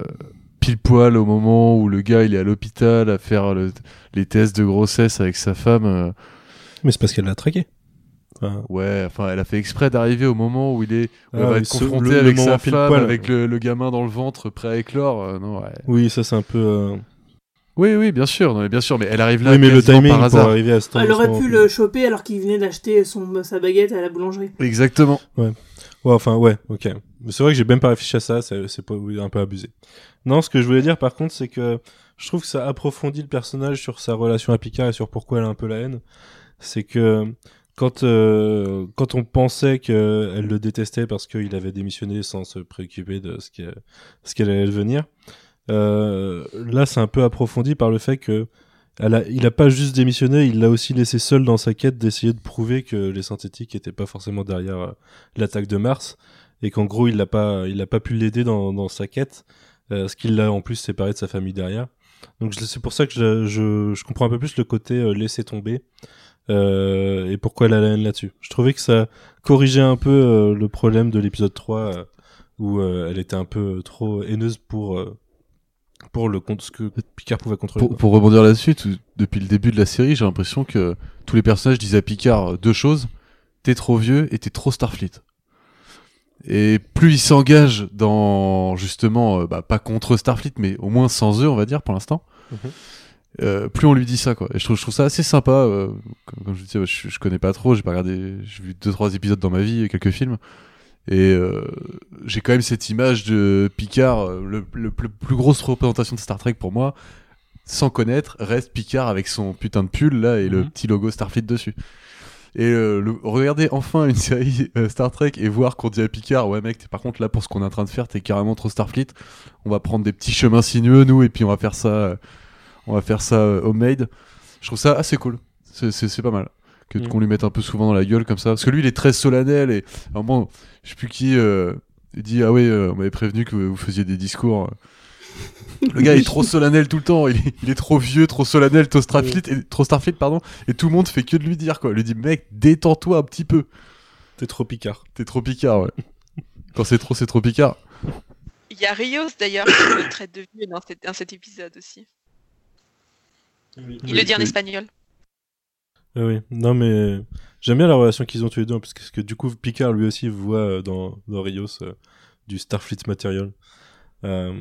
pile poil au moment où le gars il est à l'hôpital à faire le- les tests de grossesse avec sa femme. euh, Mais c'est parce qu'elle l'a traqué. Enfin, Ouais, enfin, elle a fait exprès d'arriver au moment où il est, où Ah, elle va mais être confrontée le- le avec moment sa femme, poil. avec le, le gamin dans le ventre prêt à éclore. euh, non, ouais. Oui, ça c'est un peu. euh, Oui, oui, bien sûr, non, mais bien sûr, mais elle arrive là. oui, mais le timing par pour hasard. arriver à ce temps. Elle aurait pu le choper alors qu'il venait d'acheter son, sa baguette à la boulangerie. Exactement. Ouais. Ouais, enfin, ouais, ok. C'est vrai que j'ai même pas réfléchi à ça, c'est un peu abusé. Non, ce que je voulais dire par contre, c'est que je trouve que ça approfondit le personnage sur sa relation à Picard et sur pourquoi elle a un peu la haine. C'est que quand, euh, quand on pensait qu'elle le détestait parce qu'il avait démissionné sans se préoccuper de ce qu'elle ce qu'elle allait devenir, euh, là c'est un peu approfondi par le fait que il a pas juste démissionné, il l'a aussi laissé seul dans sa quête d'essayer de prouver que les synthétiques étaient pas forcément derrière euh, l'attaque de Mars et qu'en gros il l'a pas, pas pu l'aider dans, sa quête, euh, ce qui l'a en plus séparé de sa famille derrière. Donc c'est pour ça que je, je, comprends un peu plus le côté euh, laisser tomber et pourquoi la haine là-dessus. Je trouvais que ça corrigeait un peu le problème de l'épisode 3 euh, où elle était un peu trop haineuse pour pour le compte ce que Picard pouvait contrôler. Pour, pour rebondir là-dessus, depuis le début de la série, j'ai l'impression que tous les personnages disent à Picard deux choses t'es trop vieux et t'es trop Starfleet. Et plus il s'engage dans justement, euh, bah, pas contre Starfleet, mais au moins sans eux, on va dire pour l'instant, Mhm. euh, plus on lui dit ça quoi. Et je trouve, je trouve ça assez sympa. euh, comme, comme je disais, je, je connais pas trop, j'ai pas regardé, j'ai vu deux trois épisodes dans ma vie et quelques films. Et euh, j'ai quand même cette image de Picard, euh, le, le- le plus grosse représentation de Star Trek pour moi, sans connaître, reste Picard avec son putain de pull là et le Mhm. petit logo Starfleet dessus. Et euh, le- regarder enfin une <laughs> série euh, Star Trek et voir qu'on dit à Picard, ouais mec, t'es par contre là pour ce qu'on est en train de faire, t'es carrément trop Starfleet. On va prendre des petits chemins sinueux nous et puis on va faire ça, euh, on va faire ça homemade. Je trouve ça assez cool. C'est pas mal que Mhm. qu'on lui mette un peu souvent dans la gueule comme ça, parce que lui il est très solennel et à un moment, je sais plus qui, euh, il dit ah ouais, euh, on m'avait prévenu que vous faisiez des discours. Le gars est trop solennel tout le temps, il est, il est trop vieux, trop solennel, trop Starfleet, et, trop Starfleet pardon, et tout le monde fait que de lui dire quoi. Il lui dit mec, détends-toi un petit peu. T'es trop Picard. T'es trop Picard, ouais. Quand c'est trop, c'est trop Picard. Il y a Rios d'ailleurs qui le traite de vieux dans, cet- dans cet épisode aussi. Il le dit en espagnol. Ah oui, non mais j'aime bien la relation qu'ils ont tous les deux parce que, parce que du coup Picard lui aussi voit euh, dans, dans Rios euh, du Starfleet Material. Euh,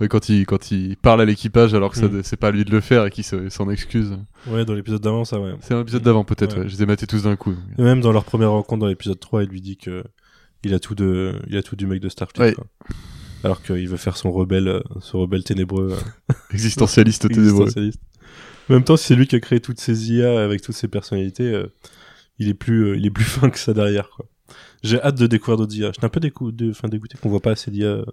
Ouais, quand il, quand il parle à l'équipage alors que ça, Mm. c'est pas à lui de le faire et qu'il se- s'en excuse. ouais, dans l'épisode d'avant ça ouais. C'est un épisode d'avant peut-être, Ouais. ouais. je les ai matés tous d'un coup. Et même dans leur première rencontre dans l'épisode 3, il lui dit que il a tout de il a tout du mec de Starfleet Ouais. quoi. Alors qu'il veut faire son rebelle euh, son rebelle ténébreux. euh, <laughs> Existentialiste <laughs> ténébreux. existentialiste. En même temps, si c'est lui qui a créé toutes ces IA avec toutes ces personnalités, euh, il est plus euh, il est plus <laughs> fin que ça derrière quoi. J'ai hâte de découvrir d'autres IA. J'étais un peu de, fin, dégoûté qu'on voit pas assez d'IA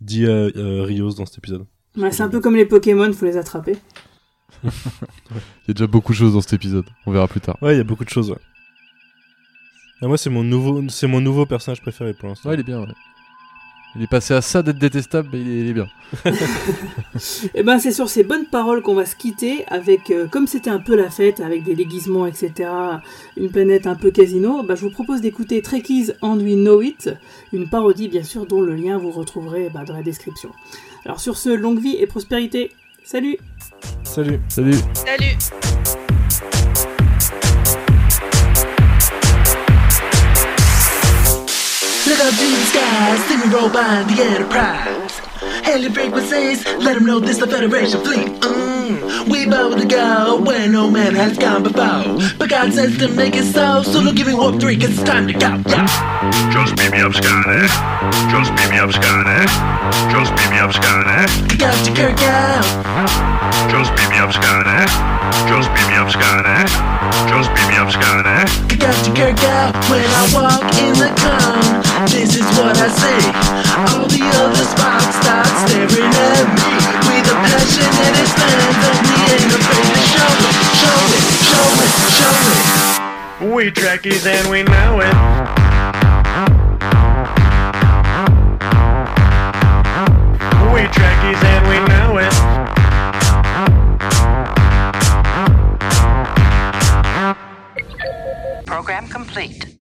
d'IA euh, Rios dans cet épisode. Ouais, c'est un peu comme les Pokémon, faut les attraper. <laughs> Il y a déjà beaucoup de choses dans cet épisode. On verra plus tard. Ouais, il y a beaucoup de choses. Ouais. Et moi, c'est mon nouveau, c'est mon nouveau personnage préféré pour l'instant. Ouais, il est bien, ouais. Il est passé à ça d'être détestable, mais il est, il est bien. <laughs> Et ben c'est sur ces bonnes paroles qu'on va se quitter avec, euh, comme c'était un peu la fête, avec des déguisements, etc., une planète un peu casino, bah, je vous propose d'écouter Trekkies and We Know It, une parodie bien sûr dont le lien vous retrouverez bah, dans la description. Alors sur ce, longue vie et prospérité. Salut Salut Salut Salut up to the skies, see me roll by the Enterprise. Hailing frequencies, let them know this the Federation fleet. Mm, we bow to go where no man has gone before. But God says to make it so, so look, give me warp three, cause it's time to go. Yeah. Just beat me up, Scotty. Eh? Just beat me up, Scotty. Eh? Just beat me up, Skynet. Eh? Got to Kirk out. Just beat me up, Skynet. Eh? Just beat me up, Skynet. Eh? Just beat me up, Skynet. Got to Kirk out when I walk in the cone. This is what I see. All the other spots start staring at me with a passionate stance, and we ain't afraid to show it, show it, show it, show it. We Trekkies and we know it. We Trekkies and we Program complete.